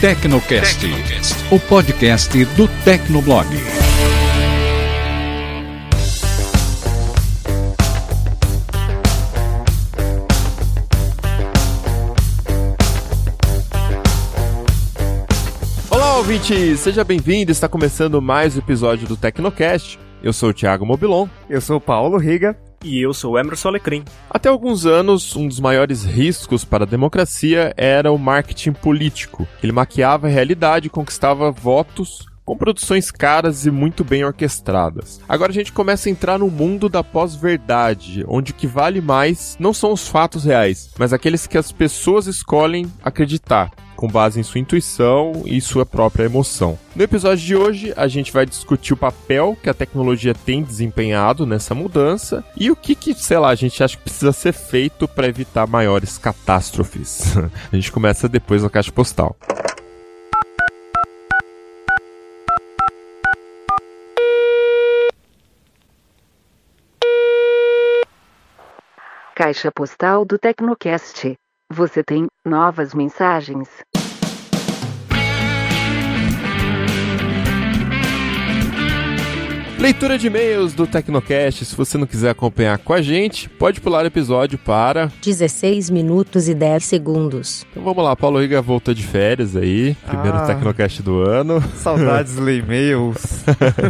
Tecnocast, o podcast do Tecnoblog. Olá, ouvinte! Seja bem-vindo. Está começando mais um episódio do Tecnocast. Eu sou o Thiago Mobilon. Eu sou o Paulo Riga. E eu sou Emerson Alecrim. Até alguns anos, um dos maiores riscos para a democracia era o marketing político. Ele maquiava a realidade conquistava votos com produções caras e muito bem orquestradas. Agora a gente começa a entrar no mundo da pós-verdade, onde o que vale mais não são os fatos reais, mas aqueles que as pessoas escolhem acreditar com base em sua intuição e sua própria emoção. No episódio de hoje, a gente vai discutir o papel que a tecnologia tem desempenhado nessa mudança e o que, que sei lá, a gente acha que precisa ser feito para evitar maiores catástrofes. a gente começa depois na caixa postal. Caixa postal do Tecnocast. Você tem novas mensagens? Leitura de e-mails do Tecnocast. Se você não quiser acompanhar com a gente, pode pular o episódio para 16 minutos e 10 segundos. Então vamos lá, Paulo Riga voltou de férias aí, primeiro Ah. Tecnocast do ano. Saudades ler e-mails.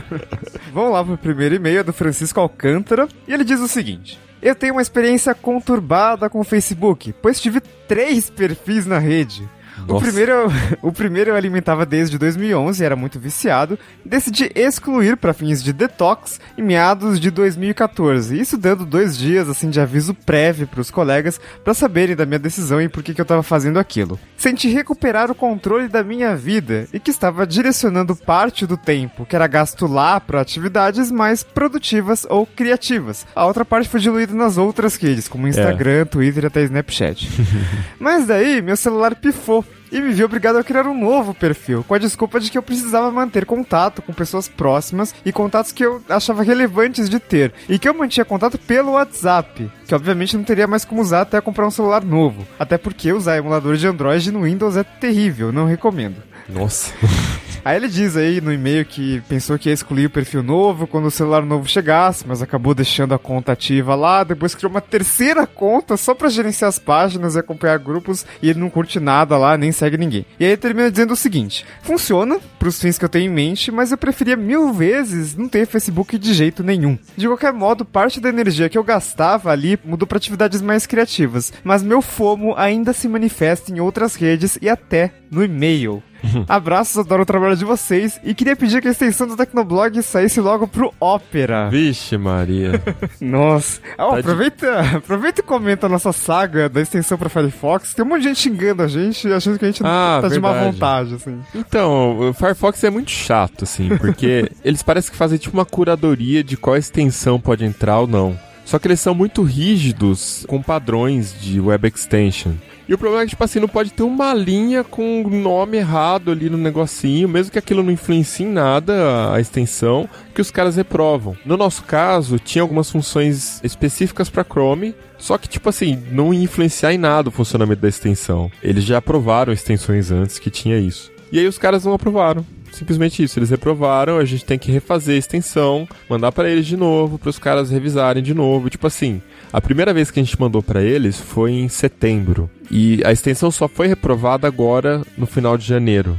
Vamos lá pro primeiro e-mail do Francisco Alcântara. E ele diz o seguinte: Eu tenho uma experiência conturbada com o Facebook, pois tive três perfis na rede. O primeiro, o primeiro eu alimentava desde 2011, era muito viciado. Decidi excluir para fins de detox em meados de 2014. Isso dando dois dias assim de aviso prévio para os colegas para saberem da minha decisão e por que, que eu estava fazendo aquilo. Senti recuperar o controle da minha vida e que estava direcionando parte do tempo que era gasto lá para atividades mais produtivas ou criativas. A outra parte foi diluída nas outras redes, como Instagram, Twitter e até Snapchat. Mas daí meu celular pifou e me vi obrigado a criar um novo perfil, com a desculpa de que eu precisava manter contato com pessoas próximas e contatos que eu achava relevantes de ter, e que eu mantinha contato pelo WhatsApp, que obviamente não teria mais como usar até comprar um celular novo, até porque usar emulador de Android no Windows é terrível, não recomendo. Nossa. Aí ele diz aí no e-mail que pensou que ia excluir o perfil novo quando o celular novo chegasse, mas acabou deixando a conta ativa lá, depois criou uma terceira conta só pra gerenciar as páginas e acompanhar grupos e ele não curte nada lá, nem segue ninguém. E aí ele termina dizendo o seguinte: funciona pros fins que eu tenho em mente, mas eu preferia mil vezes não ter Facebook de jeito nenhum. De qualquer modo, parte da energia que eu gastava ali mudou pra atividades mais criativas, mas meu FOMO ainda se manifesta em outras redes e até no e-mail. Abraços, adoro o trabalho de vocês e queria pedir que a extensão do Tecnoblog saísse logo pro Opera. Vixe, Maria. Nossa. Ah, Tá de- aproveita, aproveita e comenta a nossa saga da extensão pra Firefox. Tem um monte de gente xingando a gente, achando que a gente Ah, tá de má verdade. vontade, assim. Então, o Firefox é muito chato, assim, porque eles parecem que fazem tipo uma curadoria de qual extensão pode entrar ou não. Só que eles são muito rígidos com padrões de web extension. E o problema é que, tipo assim, não pode ter uma linha com o nome errado ali no negocinho, mesmo que aquilo não influencie em nada a extensão, que os caras reprovam. No nosso caso, tinha algumas funções específicas para Chrome, só que, tipo assim, não ia influenciar em nada o funcionamento da extensão. Eles já aprovaram extensões antes que tinha isso. E aí os caras não aprovaram. Simplesmente isso, eles reprovaram, a gente tem que refazer a extensão, mandar pra eles de novo, para os caras revisarem de novo. Tipo assim, a primeira vez que a gente mandou pra eles foi em setembro. E a extensão só foi reprovada agora no final de janeiro.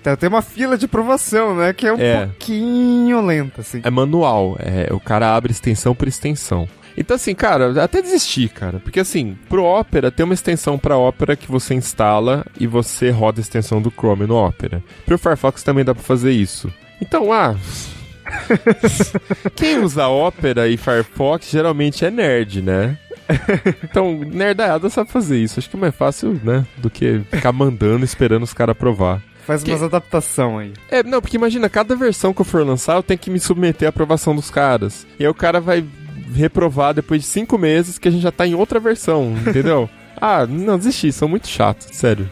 Então tem uma fila de aprovação, né? Que é um É. pouquinho lenta, assim. É manual, é, o cara abre extensão por extensão. Então assim, cara, até desistir, cara. Porque assim, pro Opera tem uma extensão pra Opera que você instala e você roda a extensão do Chrome no Opera. Pro Firefox também dá pra fazer isso. Então, ah. Quem usa Opera e Firefox geralmente é nerd, né? Então, nerdaiada sabe fazer isso. Acho que é mais fácil, né? Do que ficar mandando, esperando os caras aprovar. Faz Que- umas adaptação aí. É, não, porque imagina, cada versão que eu for lançar, eu tenho que me submeter à aprovação dos caras. E aí o cara vai reprovar depois de cinco meses que a gente já tá em outra versão, entendeu? Ah, não, desisti, são muito chatos, sério.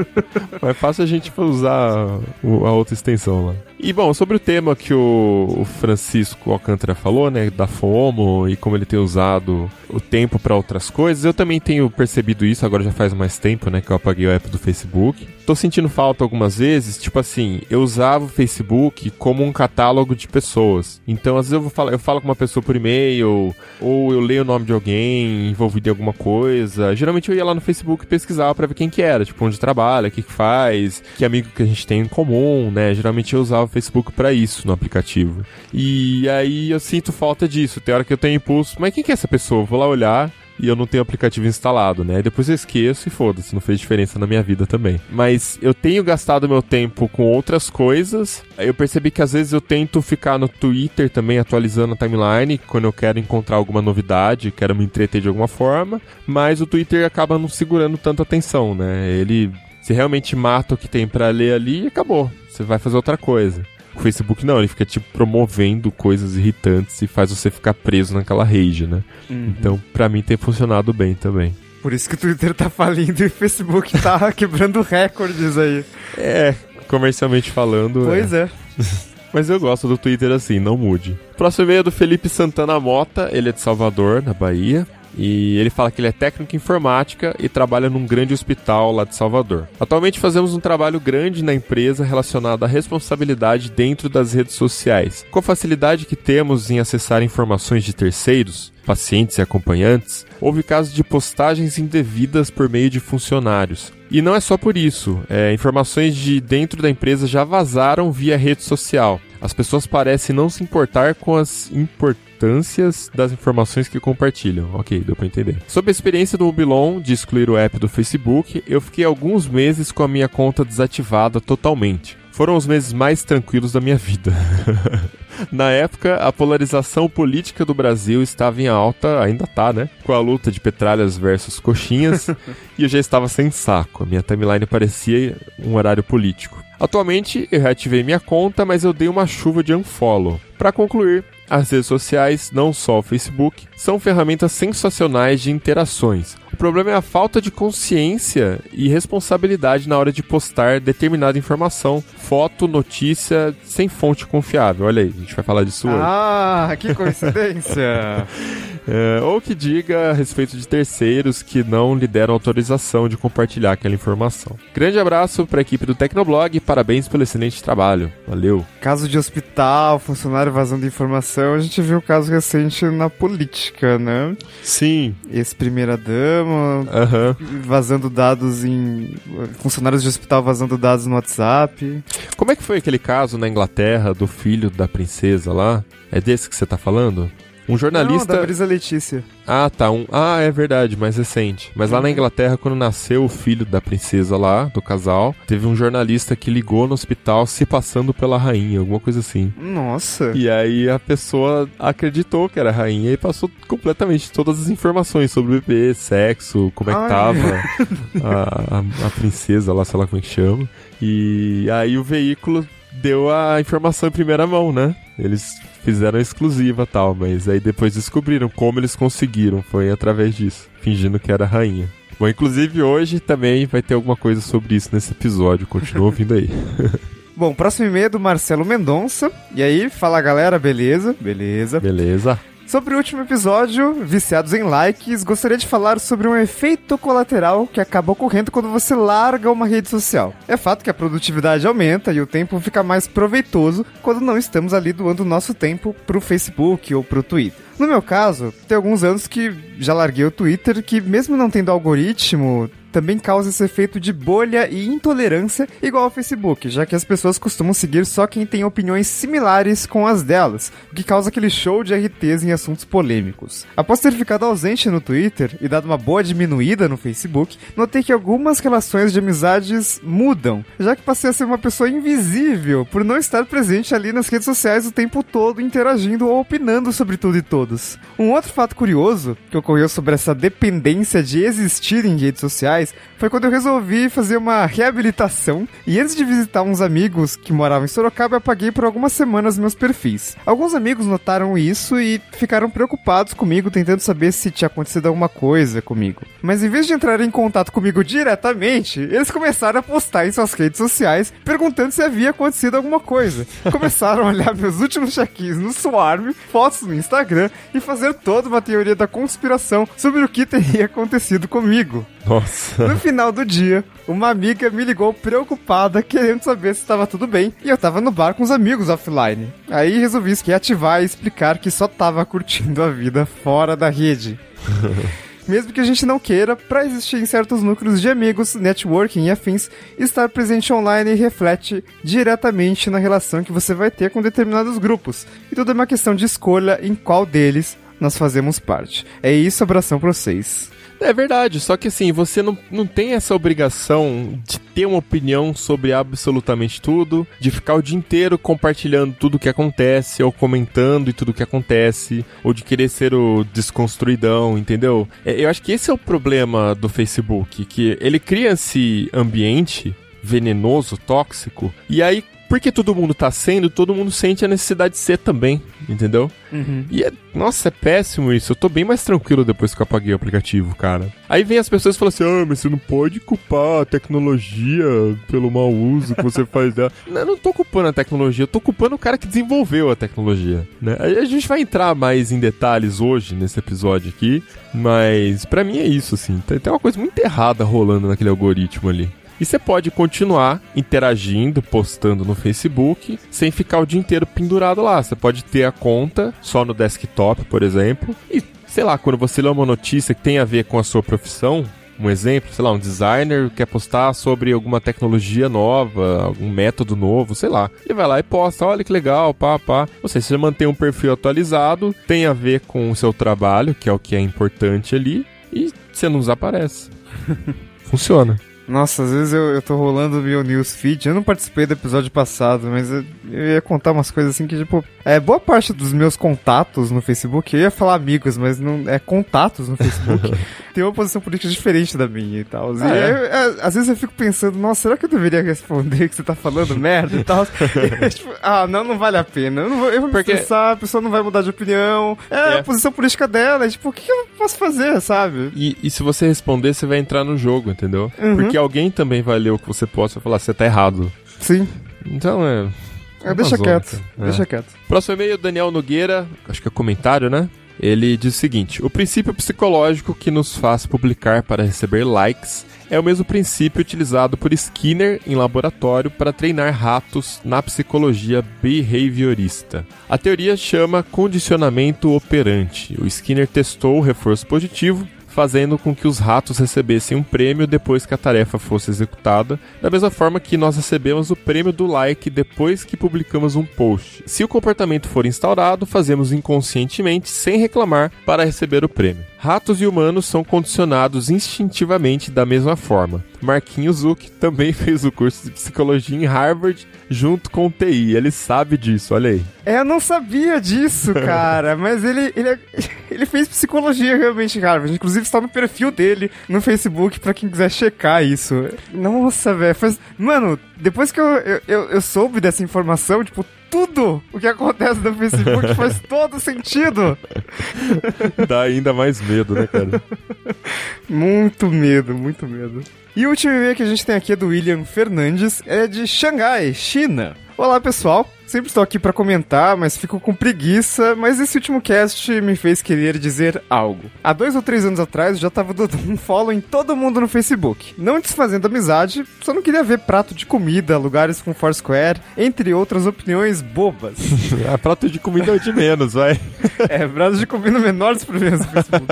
Mas fácil a gente usar a outra extensão lá. E bom, sobre o tema que o, Francisco Alcântara falou, né, da FOMO e como ele tem usado o tempo para outras coisas, eu também tenho percebido isso, agora já faz mais tempo, né, que eu apaguei o app do Facebook. Tô sentindo falta algumas vezes, tipo assim, eu usava o Facebook como um catálogo de pessoas. Então, às vezes eu vou falar, eu falo com uma pessoa por e-mail, ou eu leio o nome de alguém envolvido em alguma coisa. Geralmente eu ia lá no Facebook e pesquisava pra ver quem que era, tipo, onde trabalha, o que que faz, que amigo que a gente tem em comum, né? Geralmente eu usava o Facebook pra isso no aplicativo. E aí eu sinto falta disso. Tem hora que eu tenho impulso, mas quem que é essa pessoa? Vou lá olhar e eu não tenho aplicativo instalado, né? Depois eu esqueço e foda-se, não fez diferença na minha vida também. Mas eu tenho gastado meu tempo com outras coisas. Eu percebi que às vezes eu tento ficar no Twitter também atualizando a timeline quando eu quero encontrar alguma novidade, quero me entreter de alguma forma, mas o Twitter acaba não segurando tanta atenção, né? Ele se realmente mata o que tem pra ler ali e acabou. Você vai fazer outra coisa. O Facebook não, ele fica tipo promovendo coisas irritantes e faz você ficar preso naquela rage, né? Então, pra mim tem funcionado bem também. Por isso que o Twitter tá falindo e o Facebook tá quebrando recordes aí. É, comercialmente falando. Pois é. Mas eu gosto do Twitter assim, não mude. Próximo e-mail é do Felipe Santana Mota, ele é de Salvador, na Bahia. E ele fala que ele é técnico em informática e trabalha num grande hospital lá de Salvador. Atualmente fazemos um trabalho grande na empresa relacionado à responsabilidade dentro das redes sociais. Com a facilidade que temos em acessar informações de terceiros, pacientes e acompanhantes, houve casos de postagens indevidas por meio de funcionários. E não é só por isso, é, informações de dentro da empresa já vazaram via rede social. As pessoas parecem não se importar com as importâncias das informações que compartilham. Ok, deu pra entender. Sob a experiência do Mobilon de excluir o app do Facebook, eu fiquei alguns meses com a minha conta desativada totalmente. Foram os meses mais tranquilos da minha vida. Na época, a polarização política do Brasil estava em alta, ainda tá, né? Com a luta de petralhas versus coxinhas, e eu já estava sem saco. A minha timeline parecia um horário político. Atualmente, eu reativei minha conta, mas eu dei uma chuva de unfollow. Para concluir, as redes sociais, não só o Facebook, são ferramentas sensacionais de interações. O problema é a falta de consciência e responsabilidade na hora de postar determinada informação, foto, notícia, sem fonte confiável. Olha aí, a gente vai falar disso hoje. Ah, que coincidência. É, ou que diga a respeito de terceiros que não lhe deram autorização de compartilhar aquela informação. Grande abraço para a equipe do Tecnoblog e parabéns pelo excelente trabalho. Valeu. caso de hospital, funcionário vazando informação, a gente viu um caso recente na política, né? Sim. Ex-primeira-dama, Aham. vazando dados em... Funcionários de hospital vazando dados no WhatsApp. Como é que foi aquele caso na Inglaterra do filho da princesa lá? É desse que você tá falando? Um Não, jornalista. da Brisa Letícia. Ah, tá. Um... Ah, é verdade, mais recente. Mas lá na Inglaterra, quando nasceu o filho da princesa lá, do casal, teve um jornalista que ligou no hospital se passando pela rainha, alguma coisa assim. Nossa. E aí a pessoa acreditou que era rainha e passou completamente todas as informações sobre o bebê, sexo, como é que Ai. tava a, a, a princesa lá, sei lá como é que chama. E aí o veículo deu a informação em primeira mão, né? Eles fizeram exclusiva tal, mas aí depois descobriram como eles conseguiram, foi através disso, fingindo que era rainha. Bom, inclusive hoje também vai ter alguma coisa sobre isso nesse episódio, continua ouvindo aí. Bom, próximo e-mail é do Marcelo Mendonça. E aí, fala galera, beleza? Beleza. Beleza? Sobre o último episódio, Viciados em Likes, gostaria de falar sobre um efeito colateral que acaba ocorrendo quando você larga uma rede social. É fato que a produtividade aumenta e o tempo fica mais proveitoso quando não estamos ali doando nosso tempo pro Facebook ou pro Twitter. No meu caso, tem alguns anos que já larguei o Twitter, que mesmo não tendo algoritmo, também causa esse efeito de bolha e intolerância igual ao Facebook, já que as pessoas costumam seguir só quem tem opiniões similares com as delas, o que causa aquele show de RTs em assuntos polêmicos. Após ter ficado ausente no Twitter e dado uma boa diminuída no Facebook, notei que algumas relações de amizades mudam, já que passei a ser uma pessoa invisível por não estar presente ali nas redes sociais o tempo todo interagindo ou opinando sobre tudo e todos. Todos. Um outro fato curioso que ocorreu sobre essa dependência de existir em redes sociais foi quando eu resolvi fazer uma reabilitação e antes de visitar uns amigos que moravam em Sorocaba, eu apaguei por algumas semanas meus perfis. Alguns amigos notaram isso e ficaram preocupados comigo, tentando saber se tinha acontecido alguma coisa comigo. Mas em vez de entrar em contato comigo diretamente, eles começaram a postar em suas redes sociais perguntando se havia acontecido alguma coisa. Começaram a olhar meus últimos check-ins no Swarm, fotos no Instagram e fazer toda uma teoria da conspiração sobre o que teria acontecido comigo. Nossa. No final do dia, uma amiga me ligou preocupada, querendo saber se estava tudo bem, e eu tava no bar com os amigos offline. Aí resolvi ativar e explicar que só tava curtindo a vida fora da rede. Mesmo que a gente não queira, para existir em certos núcleos de amigos, networking e afins, estar presente online reflete diretamente na relação que você vai ter com determinados grupos. E tudo é uma questão de escolha em qual deles nós fazemos parte. É isso, abração pra vocês. É verdade, só que assim, você não, não tem essa obrigação de ter uma opinião sobre absolutamente tudo, de ficar o dia inteiro compartilhando tudo que acontece, ou comentando e tudo que acontece, ou de querer ser o desconstruidão, entendeu? É, eu acho que esse é o problema do Facebook, que ele cria esse ambiente venenoso, tóxico, e aí porque todo mundo tá sendo, todo mundo sente a necessidade de ser também, entendeu? Uhum. E é, nossa, é péssimo isso. Eu tô bem mais tranquilo depois que eu apaguei o aplicativo, cara. Aí vem as pessoas e falam assim: ah, mas você não pode culpar a tecnologia pelo mau uso que você faz dela. Não, eu não tô culpando a tecnologia, eu tô culpando o cara que desenvolveu a tecnologia, né? A gente vai entrar mais em detalhes hoje nesse episódio aqui, mas para mim é isso, assim. Tem uma coisa muito errada rolando naquele algoritmo ali. E você pode continuar interagindo, postando no Facebook, sem ficar o dia inteiro pendurado lá. Você pode ter a conta só no desktop, por exemplo, e sei lá, quando você lê uma notícia que tem a ver com a sua profissão, um exemplo, sei lá, um designer quer postar sobre alguma tecnologia nova, algum método novo, sei lá. Ele vai lá e posta, olha que legal, pá, pá. Ou seja, você mantém um perfil atualizado, tem a ver com o seu trabalho, que é o que é importante ali, e você não desaparece. Funciona. Nossa, às vezes eu, eu tô rolando o meu newsfeed. Eu não participei do episódio passado, mas eu, eu, ia contar umas coisas assim que, tipo, é boa parte dos meus contatos no Facebook. Eu ia falar amigos, mas não é contatos no Facebook. tem uma posição política diferente da minha e tal. Ah, e é? eu, eu, às vezes eu fico pensando, nossa, será que eu deveria responder que você tá falando merda e tal? E, tipo, ah, não, não vale a pena. Eu, não vou, eu vou me Porque- estressar, a pessoa não vai mudar de opinião. É, É. a posição política dela. e, Tipo, o que, que eu posso fazer, sabe? E, e se você responder, você vai entrar no jogo, entendeu? Uhum. Porque alguém também vai ler o que você posta e falar, você tá errado. Sim. Então é. É, deixa zona, quieto. É. Deixa quieto. Próximo e-mail, Daniel Nogueira, acho que é comentário, né? Ele diz o seguinte: O princípio psicológico que nos faz publicar para receber likes é o mesmo princípio utilizado por Skinner em laboratório para treinar ratos na psicologia behaviorista. A teoria chama condicionamento operante. O Skinner testou o reforço positivo fazendo com que os ratos recebessem um prêmio depois que a tarefa fosse executada, da mesma forma que nós recebemos o prêmio do like depois que publicamos um post. Se o comportamento for instaurado, fazemos inconscientemente, sem reclamar, para receber o prêmio. Ratos e humanos são condicionados instintivamente da mesma forma. Marquinhos Zuck também fez o curso de psicologia em Harvard junto com o TI. Ele sabe disso, olha aí. É, eu não sabia disso, cara. mas ele, ele, é- ele fez psicologia realmente em Harvard. Inclusive está no perfil dele no Facebook pra quem quiser checar isso. Nossa, velho. faz- Mano, depois que eu, eu, eu, eu soube dessa informação, tipo, tudo o que acontece no Facebook faz todo sentido. Dá ainda mais medo, né, cara? Muito medo, muito medo. E o último e-mail que a gente tem aqui é do William Fernandes, é de Xangai, China. Olá, pessoal. Sempre estou aqui para comentar, mas fico com preguiça. Mas esse último cast me fez querer dizer algo. Há dois ou três anos atrás, eu já tava dando um follow em todo mundo no Facebook. Não desfazendo amizade, só não queria ver prato de comida, lugares com Foursquare, entre outras opiniões bobas. A prato de comida é o de menos, vai. É, prato de comida menor dos problemas do Facebook.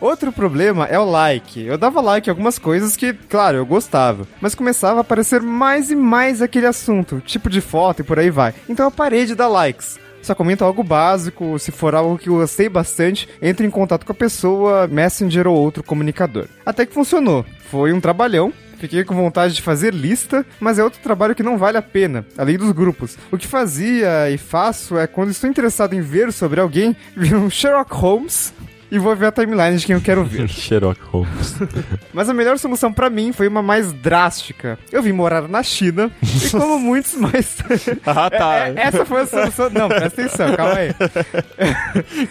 Outro problema é o like. Eu dava like em algumas coisas que, claro, eu gostava, mas começava a aparecer mais e mais aquele assunto, tipo de foto e por aí vai. Então eu parei de dar likes. Só comento algo básico, se for algo que eu gostei bastante, entre em contato com a pessoa, Messenger ou outro comunicador. Até que funcionou. Foi um trabalhão, Fiquei com vontade de fazer lista, mas é outro trabalho que não vale a pena, além dos grupos. O que fazia e faço é quando estou interessado em ver sobre alguém, vir um Sherlock Holmes e vou ver a timeline de quem eu quero ver. Sherlock Holmes. Mas a melhor solução pra mim foi uma mais drástica. Eu vim morar na China e como muitos mais. ah, tá. É- é- essa foi a solução. Não, presta atenção, calma aí.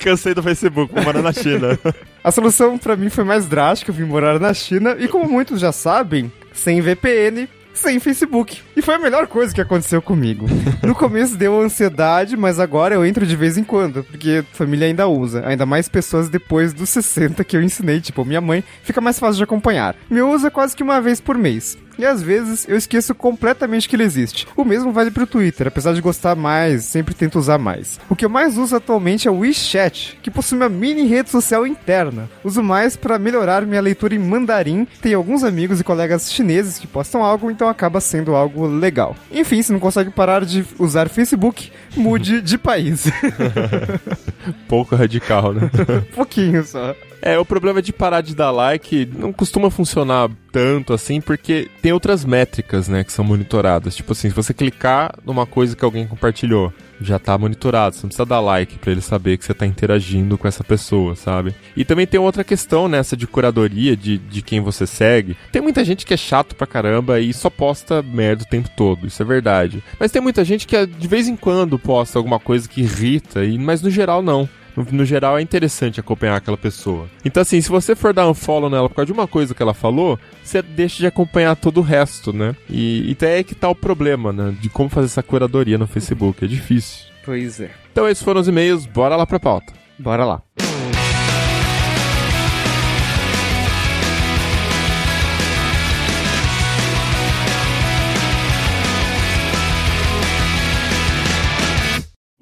Cansei do Facebook, vou morar na China. A solução pra mim foi mais drástica. Eu vim morar na China e como muitos já sabem, sem VPN. Sem Facebook. E foi a melhor coisa que aconteceu comigo. No começo deu ansiedade, mas agora eu entro de vez em quando, porque família ainda usa. Ainda mais pessoas depois dos 60 que eu ensinei, tipo minha mãe, fica mais fácil de acompanhar. Meu uso é quase que uma vez por mês. E às vezes eu esqueço completamente que ele existe. O mesmo vale pro Twitter, apesar de gostar mais, sempre tento usar mais. O que eu mais uso atualmente é o WeChat, que possui uma mini rede social interna. Uso mais para melhorar minha leitura em mandarim. Tenho alguns amigos e colegas chineses que postam algo, então acaba sendo algo legal. Enfim, se não consegue parar de usar Facebook, mude de país. Pouco radical, né? Pouquinho só. É, o problema de parar de dar like não costuma funcionar tanto assim, porque tem outras métricas, né, que são monitoradas. Tipo assim, se você clicar numa coisa que alguém compartilhou, já tá monitorado. Você não precisa dar like pra ele saber que você tá interagindo com essa pessoa, sabe? E também tem outra questão nessa de curadoria de, de quem você segue. Tem muita gente que é chato pra caramba e só posta merda o tempo todo, isso é verdade. Mas tem muita gente que de vez em quando posta alguma coisa que irrita, e mas no geral não. No, no, geral é interessante acompanhar aquela pessoa. Então, assim, se você for dar um follow nela por causa de uma coisa que ela falou, você deixa de acompanhar todo o resto, né? E, e é que tá o problema, né? De como fazer essa curadoria no Facebook. É difícil. Pois é. Então, esses foram os e-mails. Bora lá pra pauta. Bora lá.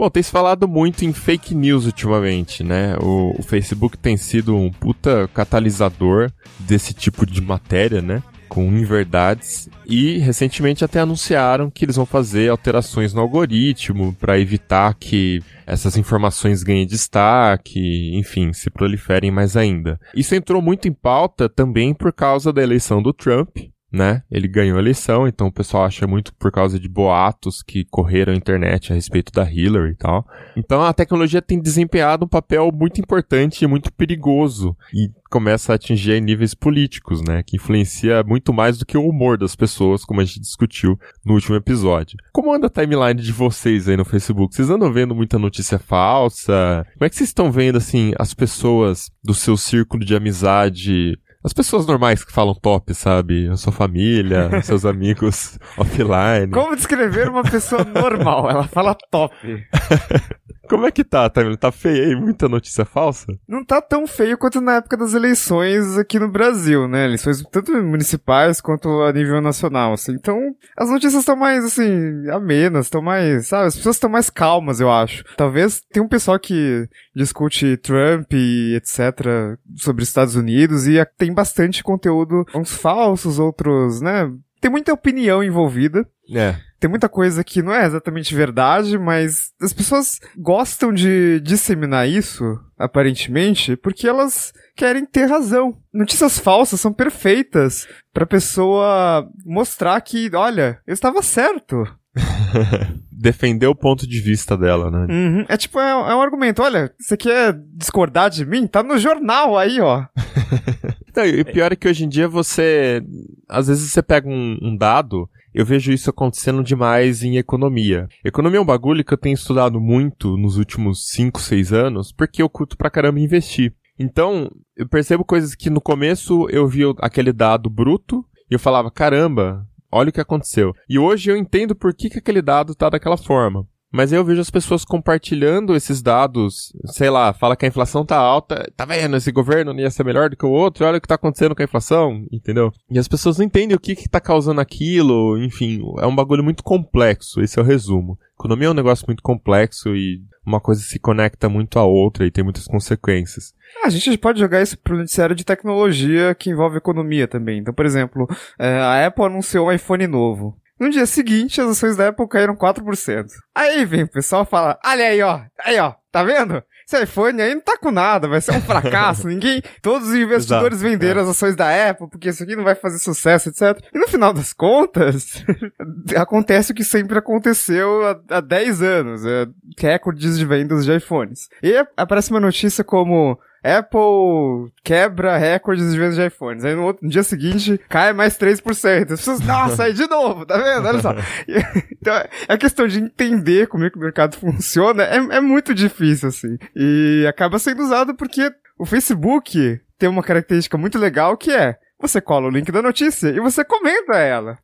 Bom, tem se falado muito em fake news ultimamente, né? O, o, Facebook tem sido um puta catalisador desse tipo de matéria, né? Com inverdades. E recentemente até anunciaram que eles vão fazer alterações no algoritmo para evitar que essas informações ganhem destaque, enfim, se proliferem mais ainda. Isso entrou muito em pauta também por causa da eleição do Trump, né? Ele ganhou a eleição, então o pessoal acha muito por causa de boatos que correram na internet a respeito da Hillary e tal. Então a tecnologia tem desempenhado um papel muito importante e muito perigoso e começa a atingir níveis políticos, né? Que influencia muito mais do que o humor das pessoas, como a gente discutiu no último episódio. Como anda a timeline de vocês aí no Facebook? Vocês andam vendo muita notícia falsa? Como é que vocês estão vendo, assim, as pessoas do seu círculo de amizade as pessoas normais que falam top, sabe? A sua família, seus amigos offline. Como descrever uma pessoa normal? Ela fala top. Como é que tá, Tamil? Tá feio aí? Muita notícia falsa? Não tá tão feio quanto na época das eleições aqui no Brasil, né? Eleições tanto municipais quanto a nível nacional, assim. Então, as notícias estão mais, assim, amenas, estão mais, sabe? As pessoas estão mais calmas, eu acho. Talvez tem um pessoal que discute Trump e etc. sobre Estados Unidos e tem bastante conteúdo, uns falsos, outros, né? Tem muita opinião envolvida. É. Tem muita coisa que não é exatamente verdade, mas as pessoas gostam de disseminar isso, aparentemente, porque elas querem ter razão. Notícias falsas são perfeitas pra pessoa mostrar que, olha, eu estava certo. Defender o ponto de vista dela, né? Uhum. É tipo, é, é, um argumento, olha, você quer discordar de mim? Tá no jornal aí, ó. Não, e o pior é que hoje em dia você. Às vezes você pega um, um dado eu vejo isso acontecendo demais em economia. Economia é um bagulho que eu tenho estudado muito nos últimos 5, 6 anos, porque eu curto pra caramba investir. Então, eu percebo coisas que no começo eu vi aquele dado bruto e eu falava, caramba, olha o que aconteceu. E hoje eu entendo por que, que aquele dado tá daquela forma. Mas aí eu vejo as pessoas compartilhando esses dados, sei lá, fala que a inflação tá alta, tá vendo, esse governo não ia ser melhor do que o outro, olha o que tá acontecendo com a inflação, entendeu? E as pessoas não entendem o que que tá causando aquilo, enfim, é um bagulho muito complexo, esse é o resumo. Economia é um negócio muito complexo e uma coisa se conecta muito à outra e tem muitas consequências. A gente pode jogar isso pro noticiário de tecnologia que envolve economia também. Então, por exemplo, a Apple anunciou um iPhone novo. No dia seguinte, as ações da Apple caíram 4%. Aí vem o pessoal e fala, olha aí, ó, aí, ó, tá vendo? Esse iPhone aí não tá com nada, vai ser um fracasso. Ninguém, todos os investidores Exato, venderam é. as ações da Apple porque isso aqui não vai fazer sucesso, etc. E no final das contas, acontece o que sempre aconteceu há, há 10 anos, é, recordes de vendas de iPhones. E aparece uma notícia como Apple quebra recordes de vendas de iPhones. Aí no, outro, no dia seguinte cai mais 3%. As pessoas, nossa, aí de novo, tá vendo? Olha só. então, a questão de entender como é que o mercado funciona é, é muito difícil, assim. E acaba sendo usado porque o Facebook tem uma característica muito legal que é você cola o link da notícia e você comenta ela.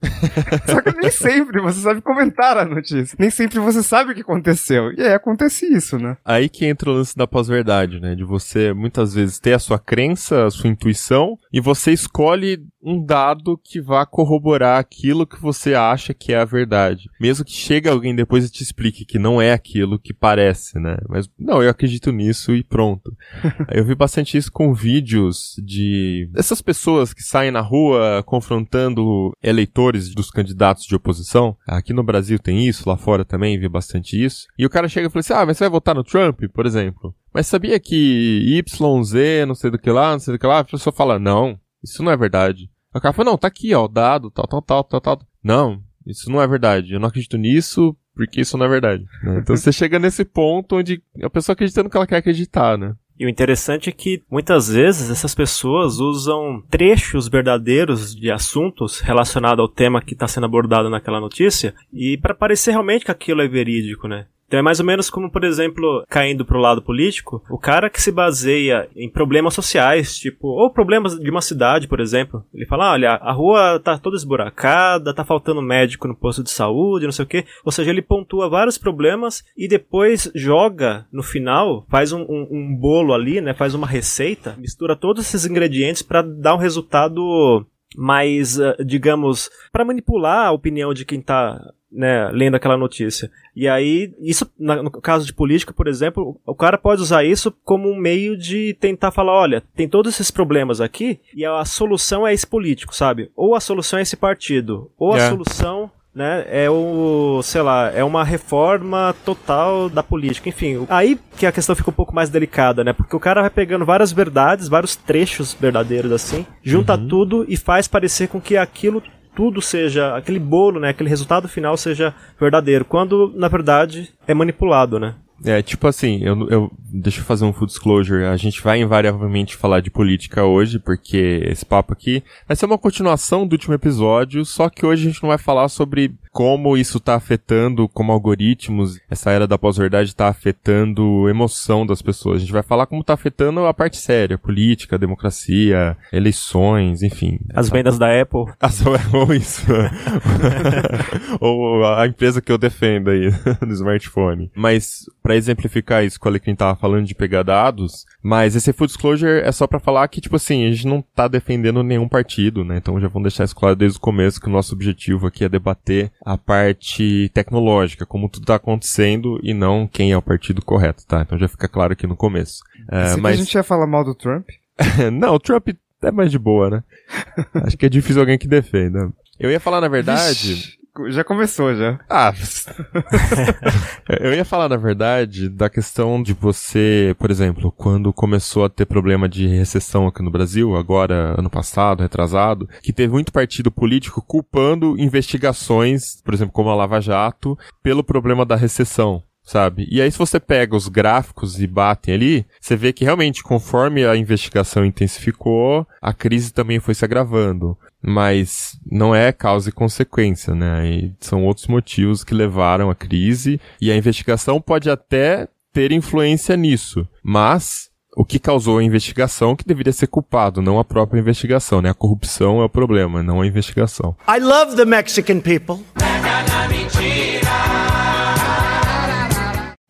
Só que nem sempre você sabe comentar a notícia. Nem sempre você sabe o que aconteceu. E aí acontece isso, né? Aí que entra o lance da pós-verdade, né? De você muitas vezes ter a sua crença, a sua intuição, e você escolhe um dado que vá corroborar aquilo que você acha que é a verdade. Mesmo que chegue alguém depois e te explique que não é aquilo que parece, né? Mas não, eu acredito nisso e pronto. eu vi bastante isso com vídeos de essas pessoas que saem na rua confrontando eleitores dos candidatos de oposição. Aqui no Brasil tem isso, lá fora também vi bastante isso. E o cara chega e fala assim: "Ah, mas você vai votar no Trump, por exemplo?" Mas sabia que YZ, não sei do que lá, não sei do que lá, a pessoa fala: "Não, isso não é verdade. O cara fala, não, tá aqui, ó, o dado, tal, tal, tal, tal, tal. Não, isso não é verdade. Eu não acredito nisso porque isso não é verdade. né? Então você chega nesse ponto onde a pessoa acredita no que ela quer acreditar, né? E o interessante é que muitas vezes essas pessoas usam trechos verdadeiros de assuntos relacionados ao tema que está sendo abordado naquela notícia e para parecer realmente que aquilo é verídico, né? Então é mais ou menos como, por exemplo, caindo pro lado político, o cara que se baseia em problemas sociais, tipo, ou problemas de uma cidade, por exemplo. Ele fala, ah, olha, a rua tá toda esburacada, tá faltando médico no posto de saúde, não sei o quê. Ou seja, ele pontua vários problemas e depois joga no final, faz um, um, um bolo ali, né? Faz uma receita, mistura todos esses ingredientes para dar um resultado mais, uh, digamos, para manipular a opinião de quem tá né, lendo aquela notícia. E aí, isso, na- no caso de política, por exemplo, o cara pode usar isso como um meio de tentar falar, olha, tem todos esses problemas aqui, e a solução é esse político, sabe? Ou a solução é esse partido, ou a É. solução né, é o, sei lá, é uma reforma total da política, enfim. Aí que a questão fica um pouco mais delicada, né? Porque o cara vai pegando várias verdades, vários trechos verdadeiros assim, junta tudo e faz parecer com que aquilo tudo seja, aquele bolo, né, aquele resultado final seja verdadeiro, quando na verdade é manipulado, né? É, tipo assim, eu, eu deixa eu fazer um full disclosure. A gente vai invariavelmente falar de política hoje, porque esse papo aqui vai ser uma continuação do último episódio, só que hoje a gente não vai falar sobre como isso tá afetando, como algoritmos, essa era da pós-verdade tá afetando a emoção das pessoas. A gente vai falar como tá afetando a parte séria, política, democracia, eleições, enfim. As Essa- vendas da Apple. só- ou isso. ou a empresa que eu defendo aí, do smartphone. Mas, pra exemplificar isso que o Alecrim tava falando de pegar dados, mas esse full disclosure é só pra falar que, tipo assim, a gente não tá defendendo nenhum partido, né? Então já vamos deixar isso claro desde o começo que o nosso objetivo aqui é debater a parte tecnológica, como tudo tá acontecendo e não quem é o partido correto, tá? Então já fica claro aqui no começo. É, Pensei que mas... a gente ia falar mal do Trump. não, o Trump é mais de boa, né? Acho que é difícil alguém que defenda. Eu ia falar, na verdade. Já começou, já. Ah, eu ia falar, na verdade, da questão de você, por exemplo, quando começou a ter problema de recessão aqui no Brasil, agora, ano passado, retrasado, que teve muito partido político culpando investigações, por exemplo, como a Lava Jato, pelo problema da recessão. Sabe? E aí, se você pega os gráficos e batem ali, você vê que realmente, conforme a investigação intensificou, a crise também foi se agravando. Mas não é causa e consequência, né? E são outros motivos que levaram à crise, e a investigação pode até ter influência nisso. Mas o que causou a investigação que deveria ser culpado, não a própria investigação, né? A corrupção é o problema, não a investigação. I love the Mexican people.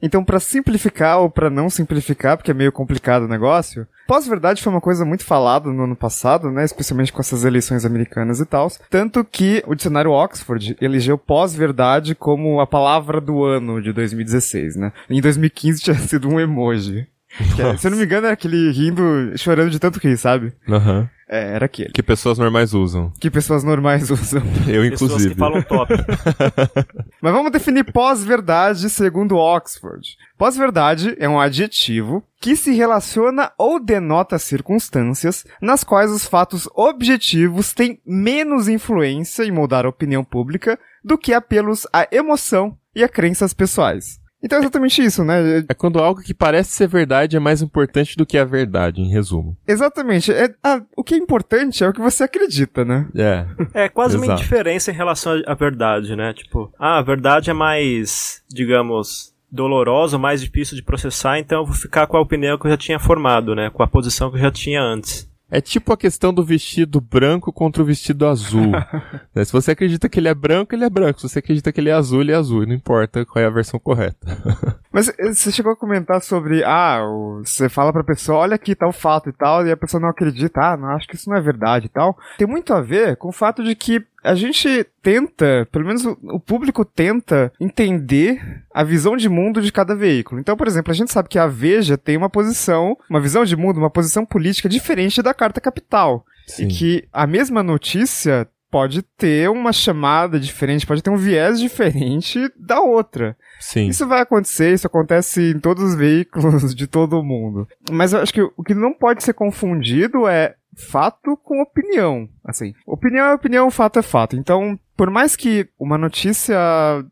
Então, pra simplificar ou pra não simplificar, porque é meio complicado o negócio, pós-verdade foi uma coisa muito falada no ano passado, né? Especialmente com essas eleições americanas e tal. Tanto que o dicionário Oxford elegeu pós-verdade como a palavra do ano de 2016, né? Em 2015 tinha sido um emoji. Que, é- se eu não me engano, era aquele rindo, chorando de tanto rir, sabe? Aham. É, era aquele. Que pessoas normais usam. Que pessoas normais usam. Eu, Pessoas inclusive. que falam top. Mas vamos definir pós-verdade segundo Oxford. Pós-verdade é um adjetivo que se relaciona ou denota circunstâncias nas quais os fatos objetivos têm menos influência em moldar a opinião pública do que apelos à emoção e a crenças pessoais. Então é exatamente isso, né? É quando algo que parece ser verdade é mais importante do que a verdade, em resumo. Exatamente. É, ah, o que é importante é o que você acredita, né? É. É quase uma indiferença em relação à verdade, né? Tipo, ah, a verdade é mais, digamos, dolorosa, mais difícil de processar, então eu vou ficar com a opinião que eu já tinha formado, né? Com a posição que eu já tinha antes. É tipo a questão do vestido branco contra o vestido azul. Né? Se você acredita que ele é branco, ele é branco. Se você acredita que ele é azul, ele é azul. Não importa qual é a versão correta. Mas eh, você chegou a comentar sobre, ah, você fala pra pessoa, olha aqui tá o fato e tal, e a pessoa não acredita, ah, não, acho que isso não é verdade e tal. Tem muito a ver com o fato de que a gente tenta, pelo menos o, o público tenta entender a visão de mundo de cada veículo. Então, por exemplo, a gente sabe que a Veja tem uma posição, uma visão de mundo, uma posição política diferente da Carta Capital. Sim. E que a mesma notícia pode ter uma chamada diferente, pode ter um viés diferente da outra. Sim. Isso vai acontecer, isso acontece em todos os veículos de todo mundo. Mas eu acho que o que não pode ser confundido é fato com opinião. Assim, opinião é opinião, fato é fato. Então, por mais que uma notícia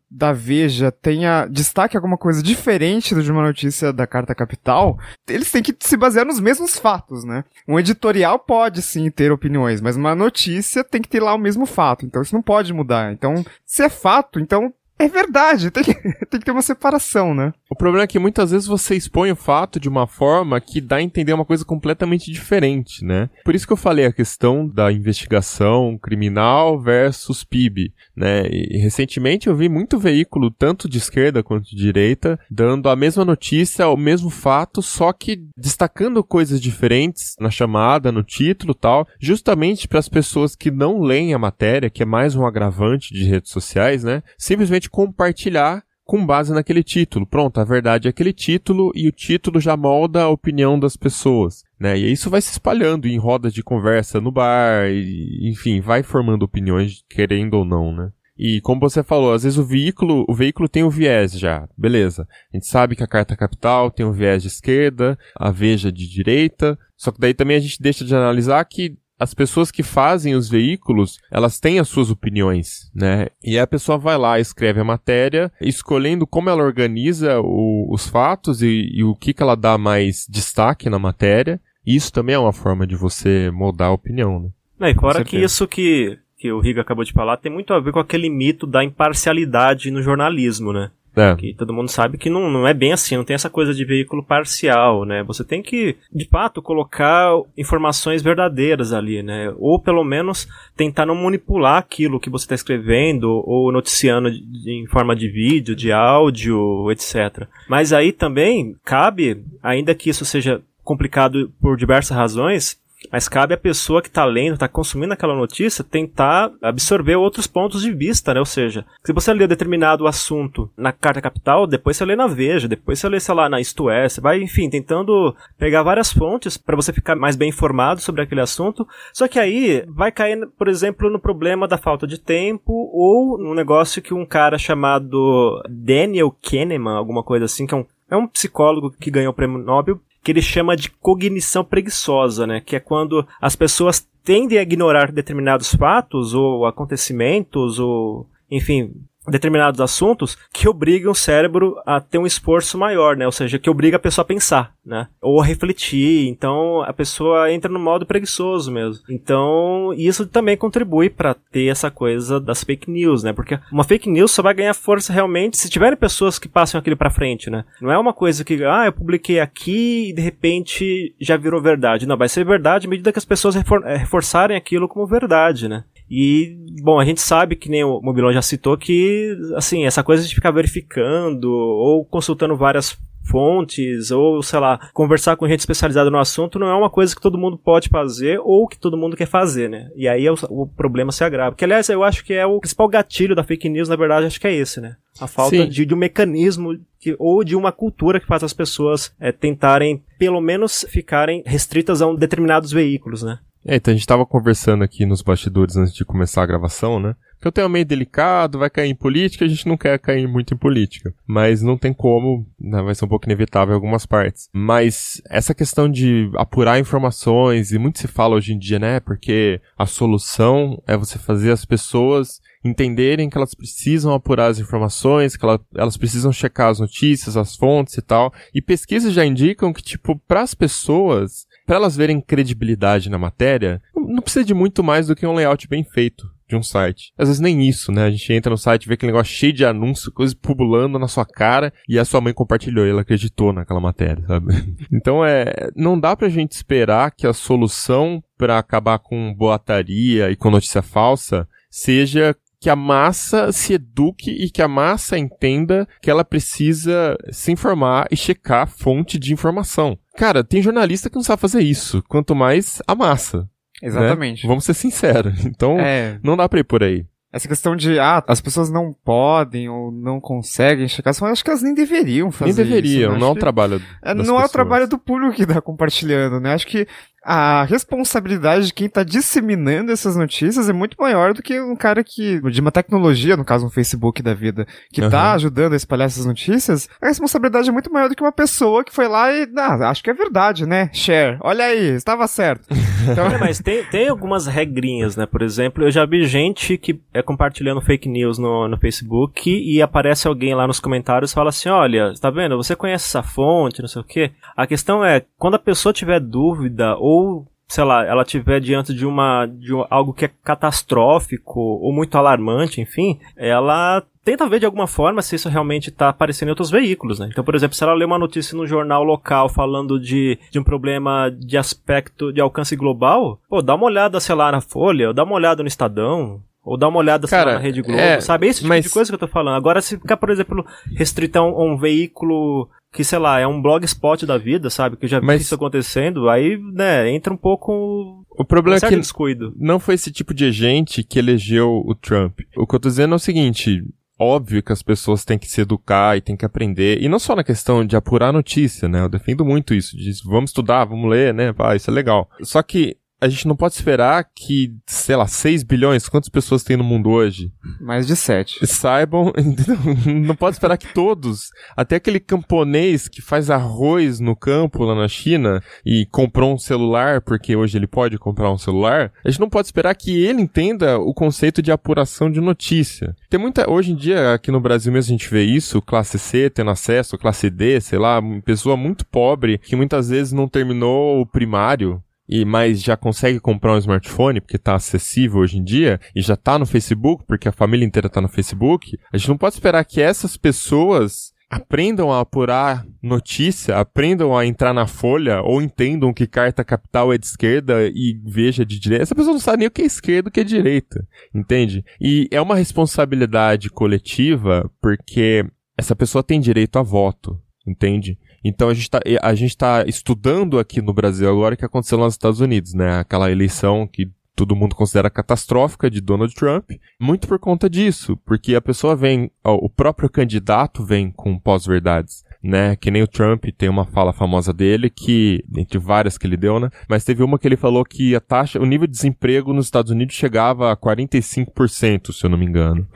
da Veja tenha destaque alguma coisa diferente de uma notícia da Carta Capital, eles têm que se basear nos mesmos fatos, né? Um editorial pode sim ter opiniões, mas uma notícia tem que ter lá o mesmo fato. Então isso não pode mudar. Então, se é fato, então é verdade. Tem que, tem que ter uma separação, né? O problema é que muitas vezes você expõe o fato de uma forma que dá a entender uma coisa completamente diferente, né? Por isso que eu falei a questão da investigação criminal versus PIB, né? E recentemente eu vi muito veículo, tanto de esquerda quanto de direita, dando a mesma notícia, o mesmo fato, só que destacando coisas diferentes na chamada, no título tal, justamente para as pessoas que não leem a matéria, que é mais um agravante de redes sociais, né? Simplesmente compartilhar com base naquele título. Pronto, a verdade é aquele título e o título já molda a opinião das pessoas, né? E isso vai se espalhando em rodas de conversa no bar, e, enfim, vai formando opiniões, querendo ou não, né? E como você falou, às vezes o veículo, o veículo tem o viés já, beleza. A gente sabe que a carta capital tem o viés de esquerda, a Veja de direita, só que daí também a gente deixa de analisar que as pessoas que fazem os veículos, elas têm as suas opiniões, né? E aí a pessoa vai lá, escreve a matéria, escolhendo como ela organiza o- os fatos e, e o que, que ela dá mais destaque na matéria. Isso também é uma forma de você moldar a opinião, né? Não, e fora que isso que, que o Riga acabou de falar tem muito a ver com aquele mito da imparcialidade no jornalismo, né? É, Que todo mundo sabe que não, não é bem assim, não tem essa coisa de veículo parcial, né? Você tem que, de fato, colocar informações verdadeiras ali, né? Ou pelo menos tentar não manipular aquilo que você está escrevendo ou noticiando de- de- em forma de vídeo, de áudio, etc. Mas aí também cabe, ainda que isso seja complicado por diversas razões, mas cabe à pessoa que está lendo, está consumindo aquela notícia, tentar absorver outros pontos de vista, né? Ou seja, se você lê determinado assunto na Carta Capital, depois você lê na Veja, depois você lê, sei lá, na Isto É, você vai, enfim, tentando pegar várias fontes para você ficar mais bem informado sobre aquele assunto. Só que aí vai cair, por exemplo, no problema da falta de tempo ou no negócio que um cara chamado Daniel Kahneman, alguma coisa assim, que é um, é um psicólogo que ganhou o prêmio Nobel, que ele chama de cognição preguiçosa, né? Que é quando as pessoas tendem a ignorar determinados fatos ou acontecimentos ou, enfim, determinados assuntos que obrigam o cérebro a ter um esforço maior, né? Ou seja, que obriga a pessoa a pensar, né? Ou a refletir. Então, a pessoa entra no modo preguiçoso mesmo. Então, isso também contribui para ter essa coisa das fake news, né? Porque uma fake news só vai ganhar força realmente se tiverem pessoas que passam aquilo para frente, né? Não é uma coisa que, ah, eu publiquei aqui e de repente já virou verdade. Não, vai ser verdade à medida que as pessoas refor eh, reforçarem aquilo como verdade, né? E, bom, a gente sabe que nem o Mobilon já citou que, assim, essa coisa de ficar verificando ou consultando várias fontes ou, sei lá, conversar com gente especializada no assunto não é uma coisa que todo mundo pode fazer ou que todo mundo quer fazer, né? E aí é o, o problema se agrava. Que, aliás, eu acho que é o principal gatilho da fake news, na verdade, acho que é esse, né? A falta de, de, um mecanismo que, ou de uma cultura que faz as pessoas é, tentarem, pelo menos, ficarem restritas a um determinados veículos, né? É, então a gente tava conversando aqui nos bastidores antes de começar a gravação, né? Que o tema é meio delicado, vai cair em política, a gente não quer cair muito em política. Mas não tem como, né, vai ser um pouco inevitável em algumas partes. Mas essa questão de apurar informações, e muito se fala hoje em dia, né? Porque a solução é você fazer as pessoas entenderem que elas precisam apurar as informações, que ela, elas precisam checar as notícias, as fontes e tal. E pesquisas já indicam que, tipo, para as pessoas, para elas verem credibilidade na matéria, não precisa de muito mais do que um layout bem feito de um site. Às vezes nem isso, né? A gente entra no site, vê aquele negócio cheio de anúncios, coisas pulando na sua cara, e a sua mãe compartilhou e ela acreditou naquela matéria, sabe? Então é, não dá pra gente esperar que a solução para acabar com boataria e com notícia falsa seja que a massa se eduque e que a massa entenda que ela precisa se informar e checar a fonte de informação. Cara, tem jornalista que não sabe fazer isso, quanto mais a massa. Né? Exatamente. Né? Vamos ser sinceros. Então, é... não dá pra ir por aí. Essa questão de, ah, as pessoas não podem ou não conseguem checar, eu acho que elas nem deveriam fazer Nem deveriam, isso, né? não é o trabalho é, Não pessoas. é o trabalho do público que tá compartilhando, né? Acho que a responsabilidade de quem está disseminando essas notícias é muito maior do que um cara que, de uma tecnologia, no caso um Facebook da vida, que está uhum. ajudando a espalhar essas notícias, a responsabilidade é muito maior do que uma pessoa que foi lá e, ah, acho que é verdade, né? Share, olha aí, estava certo. Então... é, mas tem, tem algumas regrinhas, né? Por exemplo, eu já vi gente que é compartilhando fake news no, no Facebook e aparece alguém lá nos comentários e fala assim, olha, tá vendo, você conhece essa fonte, não sei o quê. A questão é, quando a pessoa tiver dúvida ou ou sei lá, ela tiver diante de uma de algo que é catastrófico ou muito alarmante, enfim, ela tenta ver de alguma forma se isso realmente está aparecendo em outros veículos, né? Então, por exemplo, se ela lê uma notícia no jornal local falando de, de um problema de aspecto de alcance global, pô, dá uma olhada, sei lá, na Folha, ou dá uma olhada no Estadão, ou dá uma olhada Cara, na Rede Globo, é, sabe? Esse tipo mas... de coisa que eu tô falando. Agora, se ficar, por exemplo, restrito a um, um veículo que, sei lá, é um blogspot da vida, sabe? Que eu já vi isso acontecendo, aí, né, entra um pouco. O problema um é que descuido. não foi esse tipo de gente que elegeu o Trump. O que eu tô dizendo é o seguinte. Óbvio que as pessoas têm que se educar e têm que aprender. E não só na questão de apurar notícia, né? Eu defendo muito isso. De vamos estudar, vamos ler, né? Ah, isso é legal. Só que a gente não pode esperar que, sei lá, 6 bilhões, quantas pessoas tem no mundo hoje? Mais de 7. Saibam, não pode esperar que todos, até aquele camponês que faz arroz no campo lá na China e comprou um celular porque hoje ele pode comprar um celular, a gente não pode esperar que ele entenda o conceito de apuração de notícia. Tem muita, hoje em dia, aqui no Brasil mesmo a gente vê isso, classe C tendo acesso, classe D, sei lá, pessoa muito pobre que muitas vezes não terminou o primário e mas já consegue comprar um smartphone porque está acessível hoje em dia e já está no Facebook porque a família inteira está no Facebook, a gente não pode esperar que essas pessoas aprendam a apurar notícia, aprendam a entrar na folha ou entendam que carta capital é de esquerda e veja de direita. Essa pessoa não sabe nem o que é esquerda e o que é direita, entende? E é uma responsabilidade coletiva porque essa pessoa tem direito a voto, entende? Então a gente está a gente tá estudando aqui no Brasil agora o que aconteceu nos Estados Unidos, né? Aquela eleição que todo mundo considera catastrófica de Donald Trump, muito por conta disso, porque a pessoa vem, o próprio candidato vem com pós-verdades né? Que nem o Trump tem uma fala famosa dele que, entre várias que ele deu, né? Mas teve uma que ele falou que a taxa, o nível de desemprego nos Estados Unidos chegava a 45%, se eu não me engano.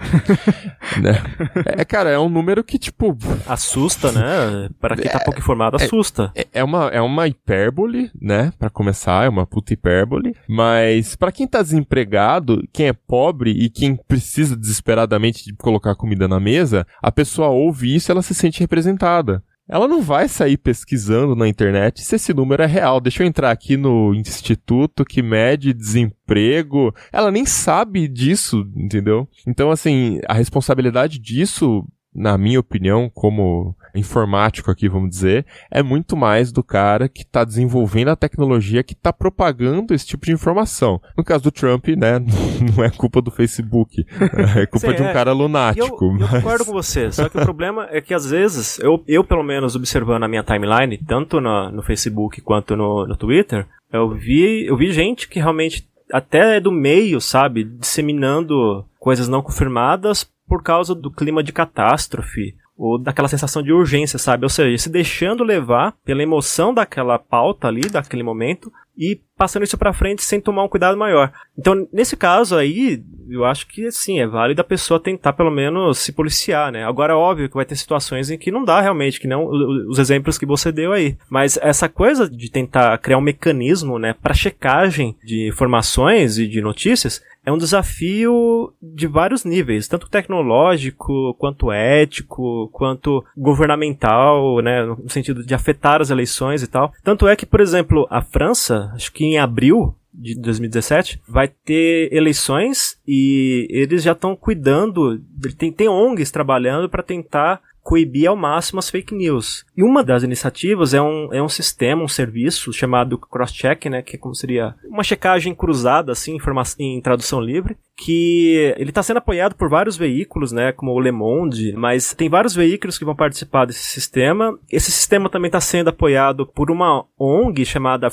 né? É, cara, é um número que, tipo... Assusta, né? Para quem tá é, pouco informado, é, assusta. É, é, uma, é uma hipérbole, né? Para começar, é uma puta hipérbole. Mas para quem tá desempregado, quem é pobre e quem precisa desesperadamente de colocar comida na mesa, a pessoa ouve isso e ela se sente representada ela não vai sair pesquisando na internet se esse número é real. Deixa eu entrar aqui no instituto que mede desemprego. Ela nem sabe disso, entendeu? Então, assim, a responsabilidade disso, na minha opinião, como informático aqui, vamos dizer, é muito mais do cara que está desenvolvendo a tecnologia que está propagando esse tipo de informação. No caso do Trump, né, não é culpa do Facebook, é culpa Sim, de um é. cara eu, lunático. eu mas- concordo com você, só que o problema é que às vezes, eu, eu pelo menos observando a minha timeline, tanto no, no Facebook quanto no, no Twitter, eu vi, eu vi gente que realmente até do meio, sabe, disseminando coisas não confirmadas por causa do clima de catástrofe ou daquela sensação de urgência, sabe? Ou seja, se deixando levar pela emoção daquela pauta ali, daquele momento, e passando isso pra frente sem tomar um cuidado maior. Então, nesse caso aí, eu acho que sim, é válido a pessoa tentar pelo menos se policiar, né? Agora óbvio que vai ter situações em que não dá realmente, que não os exemplos que você deu aí. Mas essa coisa de tentar criar um mecanismo, né, para checagem de informações e de notícias é um desafio de vários níveis, tanto tecnológico, quanto ético, quanto governamental, né, no sentido de afetar as eleições e tal. Tanto é que, por exemplo, a França, acho que em abril de 2017, vai ter eleições e eles já estão cuidando, tem, tem ONGs trabalhando para tentar coibir ao máximo as fake news. E uma das iniciativas é um, é um sistema, um serviço chamado cross-check, né, que é como seria uma checagem cruzada, assim, em, em tradução livre, que ele está sendo apoiado por vários veículos, né, como o Le Monde, mas tem vários veículos que vão participar desse sistema. Esse sistema também está sendo apoiado por uma ONG chamada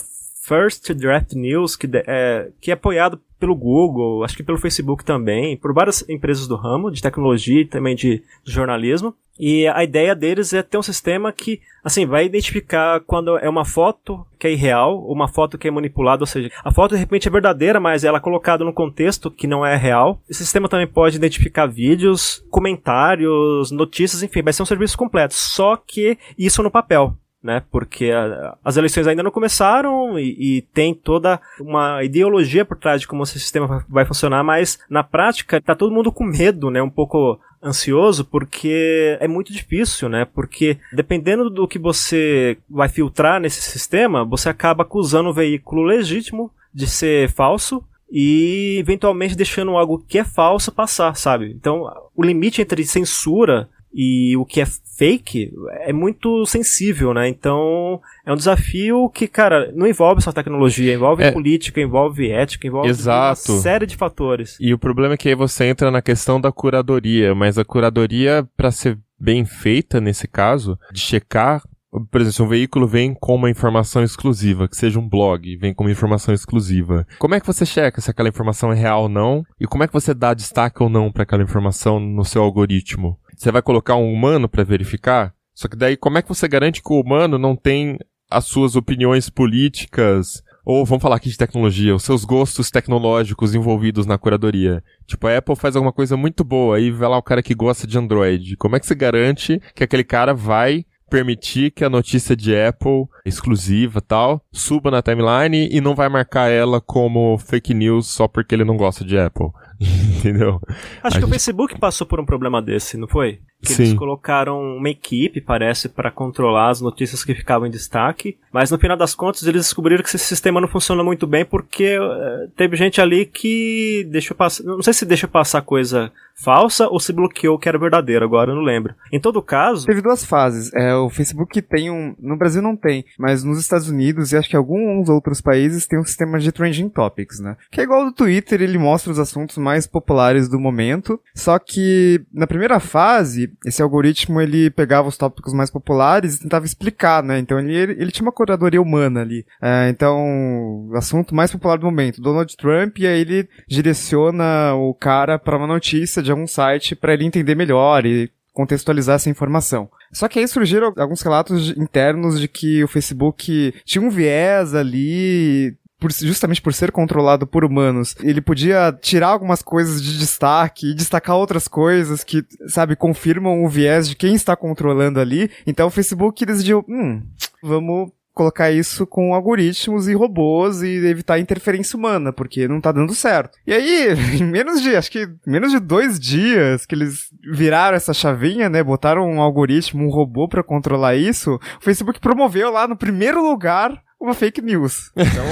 First Draft News, que, é, que é apoiado pelo Google, acho que pelo Facebook também, por várias empresas do ramo de tecnologia e também de jornalismo. E a ideia deles é ter um sistema que, assim, vai identificar quando é uma foto que é irreal, uma foto que é manipulada, ou seja, a foto de repente é verdadeira, mas ela é colocada num contexto que não é real. Esse sistema também pode identificar vídeos, comentários, notícias, enfim, vai ser um serviço completo. Só que isso no papel né? Porque a- as eleições ainda não começaram e, e tem toda uma ideologia por trás de como esse sistema vai- funcionar, mas na prática tá todo mundo com medo, né? Um pouco ansioso porque é muito difícil, né? Porque dependendo do que você vai filtrar nesse sistema, você acaba acusando o veículo legítimo de ser falso e eventualmente deixando algo que é falso passar, sabe? Então, o limite entre censura e o que é fake é muito sensível, né? Então, é um desafio que, cara, não envolve só tecnologia, envolve É. política, envolve ética, envolve Exato. uma série de fatores. E o problema é que aí você entra na questão da curadoria, mas a curadoria, para ser bem feita nesse caso, de checar, por exemplo, se um veículo vem com uma informação exclusiva, que seja um blog, vem com uma informação exclusiva. Como é que você checa se aquela informação é real ou não? E como é que você dá destaque ou não para aquela informação no seu algoritmo? Você vai colocar um humano para verificar? Só que daí, como é que você garante que o humano não tem as suas opiniões políticas, ou vamos falar aqui de tecnologia, os seus gostos tecnológicos envolvidos na curadoria. Tipo, a Apple faz alguma coisa muito boa, aí vai lá o cara que gosta de Android. Como é que você garante que aquele cara vai permitir que a notícia de Apple, exclusiva tal, suba na timeline e não vai marcar ela como fake news só porque ele não gosta de Apple? Entendeu? Acho A que o gente- Facebook passou por um problema desse, não foi? Que Sim. eles colocaram uma equipe, parece, para controlar as notícias que ficavam em destaque, mas no final das contas eles descobriram que esse sistema não funciona muito bem porque eh, teve gente ali que deixou passar, não sei se deixou passar coisa falsa ou se bloqueou o que era verdadeiro, agora eu não lembro. Em todo caso, Teve duas fases. É, o Facebook tem um. No Brasil não tem, mas nos Estados Unidos e acho que alguns outros países tem um sistema de trending topics, né? Que é igual ao do Twitter, ele mostra os assuntos mais populares do momento. Só que na primeira fase, esse algoritmo ele pegava os tópicos mais populares e tentava explicar, né? Então ele, ele tinha uma curadoria humana ali. É, então, assunto mais popular do momento, Donald Trump, e aí ele direciona o cara para uma notícia de algum site para ele entender melhor e contextualizar essa informação. Só que aí surgiram alguns relatos internos de que o Facebook tinha um viés ali, por- justamente por ser controlado por humanos. Ele podia tirar algumas coisas de destaque e destacar outras coisas que, sabe, confirmam o viés de quem está controlando ali. Então o Facebook decidiu, hum, vamos colocar isso com algoritmos e robôs e evitar interferência humana, porque não tá dando certo. E aí, em menos de, acho que menos de dois dias que eles viraram essa chavinha, né, botaram um algoritmo, um robô pra controlar isso, o Facebook promoveu lá no primeiro lugar uma fake news. Então,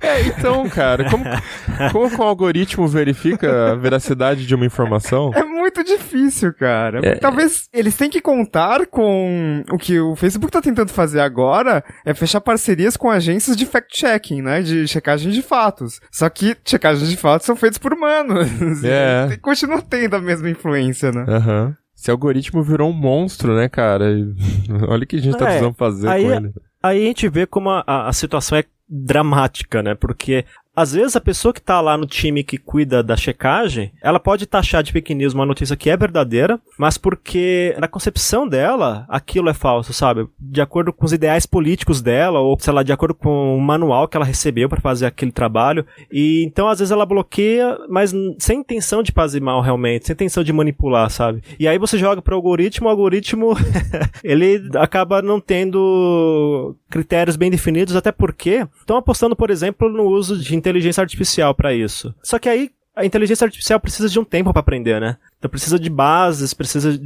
É, então, cara, como, como que o algoritmo verifica a veracidade de uma informação? é muito muito difícil, cara. É. Talvez eles tenham que contar com o que o Facebook tá tentando fazer agora, é fechar parcerias com agências de fact-checking, né? De checagem de fatos. Só que checagens de fatos são feitas por humanos. É. E continua tendo a mesma influência, né? Aham. Esse algoritmo virou um monstro, né, cara? Olha o que a gente tá É, precisando fazer aí- com ele. Aí a gente vê como a- a situação é dramática, né? Porque às vezes a pessoa que tá lá no time que cuida da checagem, ela pode taxar de fake uma notícia que é verdadeira, mas porque na concepção dela aquilo é falso, sabe? De acordo com os ideais políticos dela, ou sei lá, de acordo com o manual que ela recebeu para fazer aquele trabalho. E então às vezes ela bloqueia, mas sem intenção de fazer mal realmente, sem intenção de manipular, sabe? E aí você joga pro algoritmo, o algoritmo ele acaba não tendo critérios bem definidos, até porque estão apostando, por exemplo, no uso de inteligência artificial para isso. Só que aí a inteligência artificial precisa de um tempo para aprender, né? Então precisa de bases, precisa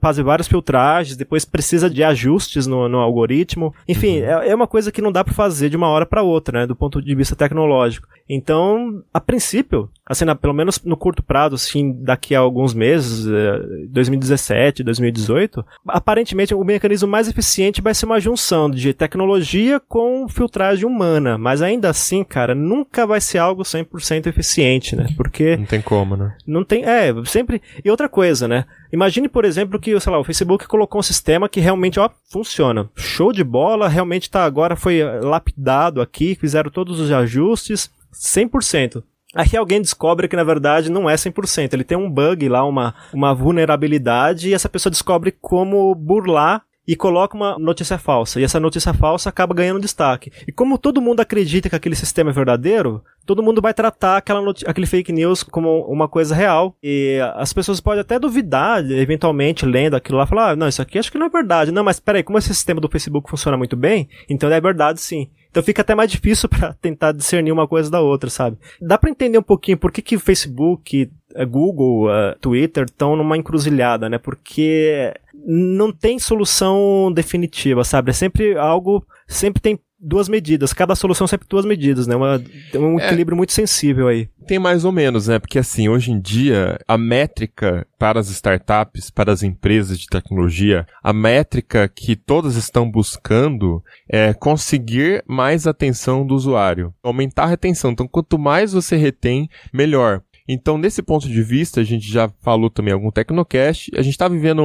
fazer várias filtragens, depois precisa de ajustes no, no algoritmo. Enfim, é, é uma coisa que não dá para fazer de uma hora para outra, né? Do ponto de vista tecnológico. Então, a princípio, assim, na- pelo menos no curto prazo, assim, daqui a alguns meses, eh, 2017, 2018, aparentemente o mecanismo mais eficiente vai ser uma junção de tecnologia com filtragem humana. Mas ainda assim, cara, nunca vai ser algo 100% eficiente, né? Porque Não tem como, né? não tem. É, sempre. E outra coisa, né? Imagine, por exemplo, que, sei lá, o Facebook colocou um sistema que realmente, ó, funciona. Show de bola, realmente tá agora, foi eh, lapidado aqui, fizeram todos os ajustes, 100%. Aí alguém descobre que na verdade não é 100%. Ele tem um bug lá, uma, uma vulnerabilidade, e essa pessoa descobre como burlar e coloca uma notícia falsa. E essa notícia falsa acaba ganhando destaque. E como todo mundo acredita que aquele sistema é verdadeiro, todo mundo vai tratar aquela aquele fake news como uma coisa real. E as pessoas podem até duvidar, eventualmente, lendo aquilo lá, falar, ah, não, isso aqui acho que não é verdade. Não, mas peraí, como esse sistema do Facebook funciona muito bem, então é verdade sim. Então fica até mais difícil pra tentar discernir uma coisa da outra, sabe? Dá pra entender um pouquinho por que que o Facebook, eh, Google, eh, Twitter estão numa encruzilhada, né? Porque não tem solução definitiva, sabe? É sempre algo, sempre tem duas medidas, cada solução sempre duas medidas, né? Uma, um É. equilíbrio muito sensível aí. Tem mais ou menos, né? Porque assim, hoje em dia, a métrica para as startups, para as empresas de tecnologia, a métrica que todas estão buscando é conseguir mais atenção do usuário, aumentar a retenção. Então, quanto mais você retém, melhor. Então, nesse ponto de vista, a gente já falou também algum Tecnocast, a gente está vivendo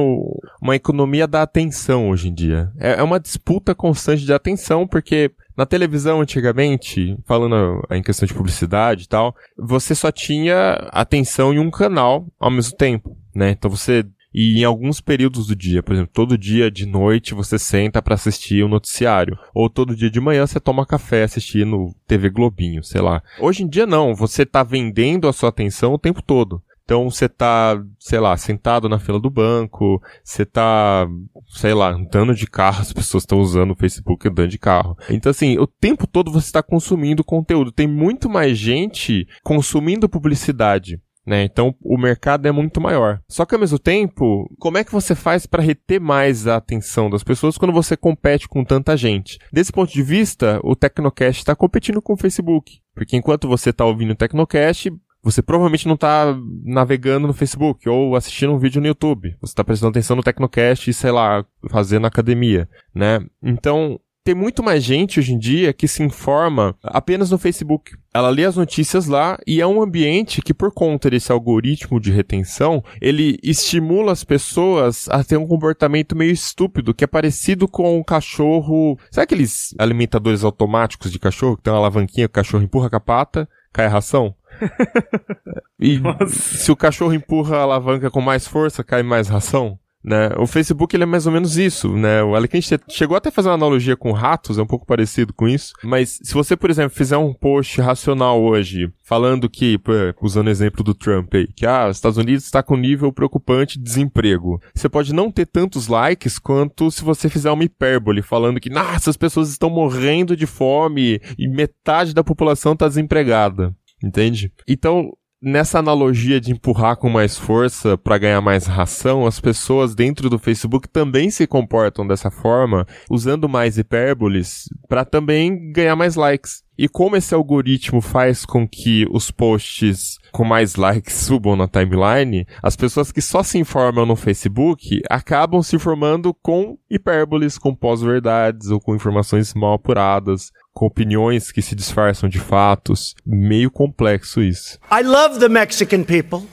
uma economia da atenção hoje em dia. É é uma disputa constante de atenção, porque na televisão, antigamente, falando em questão de publicidade e tal, você só tinha atenção em um canal ao mesmo tempo, né? Então você e em alguns períodos do dia, por exemplo, todo dia de noite você senta pra assistir o noticiário, ou todo dia de manhã você toma café assistindo TV Globinho, sei lá. Hoje em dia não, você tá vendendo a sua atenção o tempo todo. Então você tá, sei lá, sentado na fila do banco, você tá, sei lá, andando de carro, as pessoas estão usando o Facebook andando de carro. Então assim, o tempo todo você está consumindo conteúdo. Tem muito mais gente consumindo publicidade. Né? Então o mercado é muito maior. Só que ao mesmo tempo, como é que você faz para reter mais a atenção das pessoas quando você compete com tanta gente? Desse ponto de vista, o Tecnocast está competindo com o Facebook. Porque enquanto você está ouvindo o Tecnocast, você provavelmente não está navegando no Facebook ou assistindo um vídeo no YouTube. Você está prestando atenção no Tecnocast e, sei lá, fazendo academia, né? Então, tem muito mais gente hoje em dia que se informa apenas no Facebook. Ela lê as notícias lá e é um ambiente que, por conta desse algoritmo de retenção, ele estimula as pessoas a ter um comportamento meio estúpido, que é parecido com um cachorro. Sabe aqueles alimentadores automáticos de cachorro que tem uma alavanquinha, o cachorro empurra com a pata, cai a ração? E se o cachorro empurra a alavanca com mais força, cai mais ração? Né? O Facebook ele é mais ou menos isso, né? O Alequim chegou até a fazer uma analogia com ratos, é um pouco parecido com isso. Mas se você, por exemplo, fizer um post racional hoje, falando que, usando o exemplo do Trump aí, que ah, os Estados Unidos está com nível preocupante de desemprego. Você pode não ter tantos likes quanto se você fizer uma hipérbole, falando que, nossa, as pessoas estão morrendo de fome e metade da população está desempregada. Entende? Então, nessa analogia de empurrar com mais força para ganhar mais ração, as pessoas dentro do Facebook também se comportam dessa forma, usando mais hipérboles para também ganhar mais likes. E como esse algoritmo faz com que os posts com mais likes subam na timeline, as pessoas que só se informam no Facebook acabam se informando com hipérboles, com pós-verdades ou com informações mal apuradas, com opiniões que se disfarçam de fatos. Meio complexo isso. I love the Mexican people.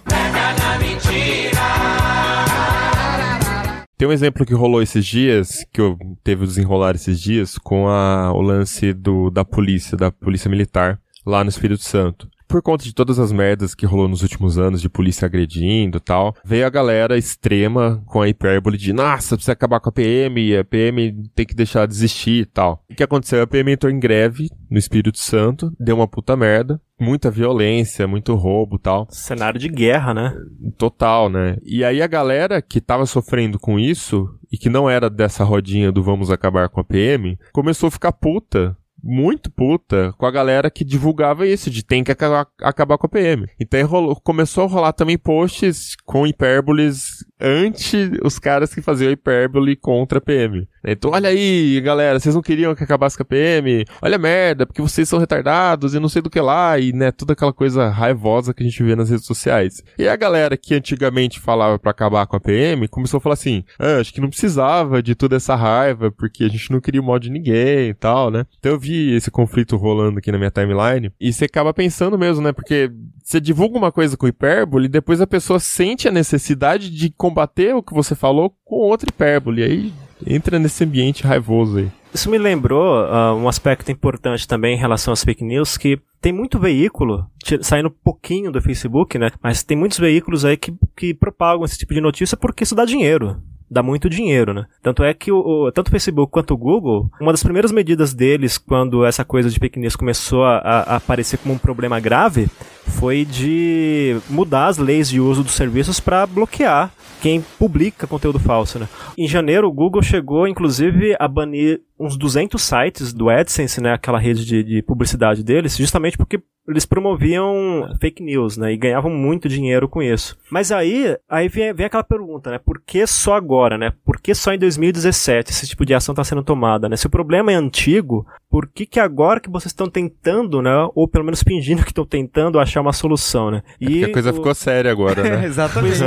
Tem um exemplo que rolou esses dias, que eu teve o desenrolar esses dias, com a, o lance do, da polícia, da polícia militar, lá no Espírito Santo. Por conta de todas as merdas que rolou nos últimos anos de polícia agredindo e tal, veio a galera extrema com a hipérbole de nossa, precisa acabar com a PM, a PM tem que deixar de existir e tal. O que aconteceu? A PM entrou em greve no Espírito Santo, deu uma puta merda, muita violência, muito roubo e tal. Cenário de guerra, né? Total, né? E aí a galera que tava sofrendo com isso e que não era dessa rodinha do vamos acabar com a PM, começou a ficar puta muito puta com a galera que divulgava isso, de tem que acabar, acabar com a PM. Então rolou, começou a rolar também posts com hipérboles anti os caras que faziam hipérbole contra a PM. Então, olha aí, galera, vocês não queriam que acabasse com a PM? Olha a merda, porque vocês são retardados e não sei do que lá, e né, toda aquela coisa raivosa que a gente vê nas redes sociais. E a galera que antigamente falava para acabar com a PM começou a falar assim: ah, acho que não precisava de toda essa raiva, porque a gente não queria o mal de ninguém e tal, né? Então eu vi esse conflito rolando aqui na minha timeline, e você acaba pensando mesmo, né? Porque você divulga uma coisa com hipérbole, e depois a pessoa sente a necessidade de combater o que você falou com outra hipérbole. Aí entra nesse ambiente raivoso aí. Isso me lembrou uh, um aspecto importante também em relação às fake news, que tem muito veículo, saindo um pouquinho do Facebook, né? Mas tem muitos veículos aí que, que propagam esse tipo de notícia porque isso dá dinheiro dá muito dinheiro, né? Tanto é que o, o, tanto o Facebook quanto o Google, uma das primeiras medidas deles quando essa coisa de fake news começou a, a aparecer como um problema grave foi de mudar as leis de uso dos serviços para bloquear quem publica conteúdo falso, né? Em janeiro, o Google chegou, inclusive, a banir uns 200 sites do AdSense, né, aquela rede de, de publicidade deles, justamente porque eles promoviam fake news, né? E ganhavam muito dinheiro com isso. Mas aí, aí vem, vem aquela pergunta, né? Por que só agora, né? Por que só em 2017 esse tipo de ação está sendo tomada, né? Se o problema é antigo, por que que agora que vocês estão tentando, né? Ou pelo menos fingindo que estão tentando achar uma solução, né? É e é a coisa o... ficou séria agora, né? Exatamente.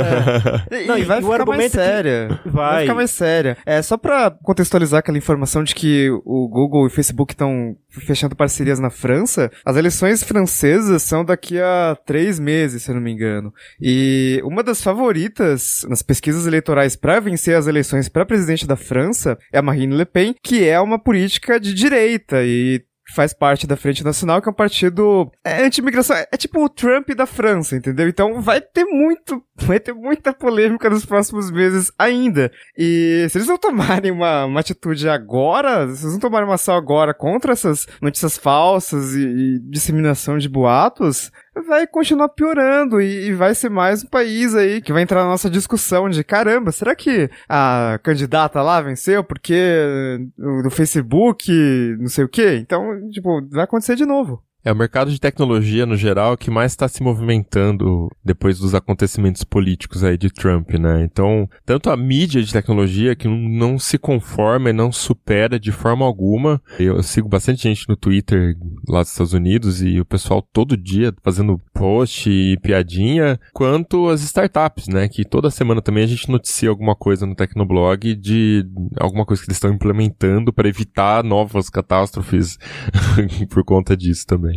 É. E, Não, e vai ficar mais séria. Vai. vai ficar mais séria. É, só pra contextualizar aquela informação de que o Google e o Facebook estão fechando parcerias na França, as eleições francesas são daqui a três meses, se eu não me engano. E uma das favoritas nas pesquisas eleitorais para vencer as eleições para presidente da França é a Marine Le Pen, que é uma política de direita e faz parte da Frente Nacional, que é um partido é, anti-imigração. É, é tipo o Trump da França, entendeu? Então vai ter muito, vai ter muita polêmica nos próximos meses ainda. E se eles não tomarem uma, uma atitude agora, se eles não tomarem uma ação agora contra essas notícias falsas e, e disseminação de boatos, vai continuar piorando e, e, vai ser mais um país aí que vai entrar na nossa discussão de caramba, será que a candidata lá venceu porque no Facebook, não sei o que? Então, tipo, vai acontecer de novo. É o mercado de tecnologia, no geral, que mais está se movimentando depois dos acontecimentos políticos aí de Trump, né? Então, tanto a mídia de tecnologia que não se conforma e não supera de forma alguma. Eu sigo bastante gente no Twitter lá dos Estados Unidos e o pessoal todo dia fazendo post e piadinha, quanto as startups, né? Que toda semana também a gente noticia alguma coisa no Tecnoblog de alguma coisa que eles estão implementando para evitar novas catástrofes por conta disso também.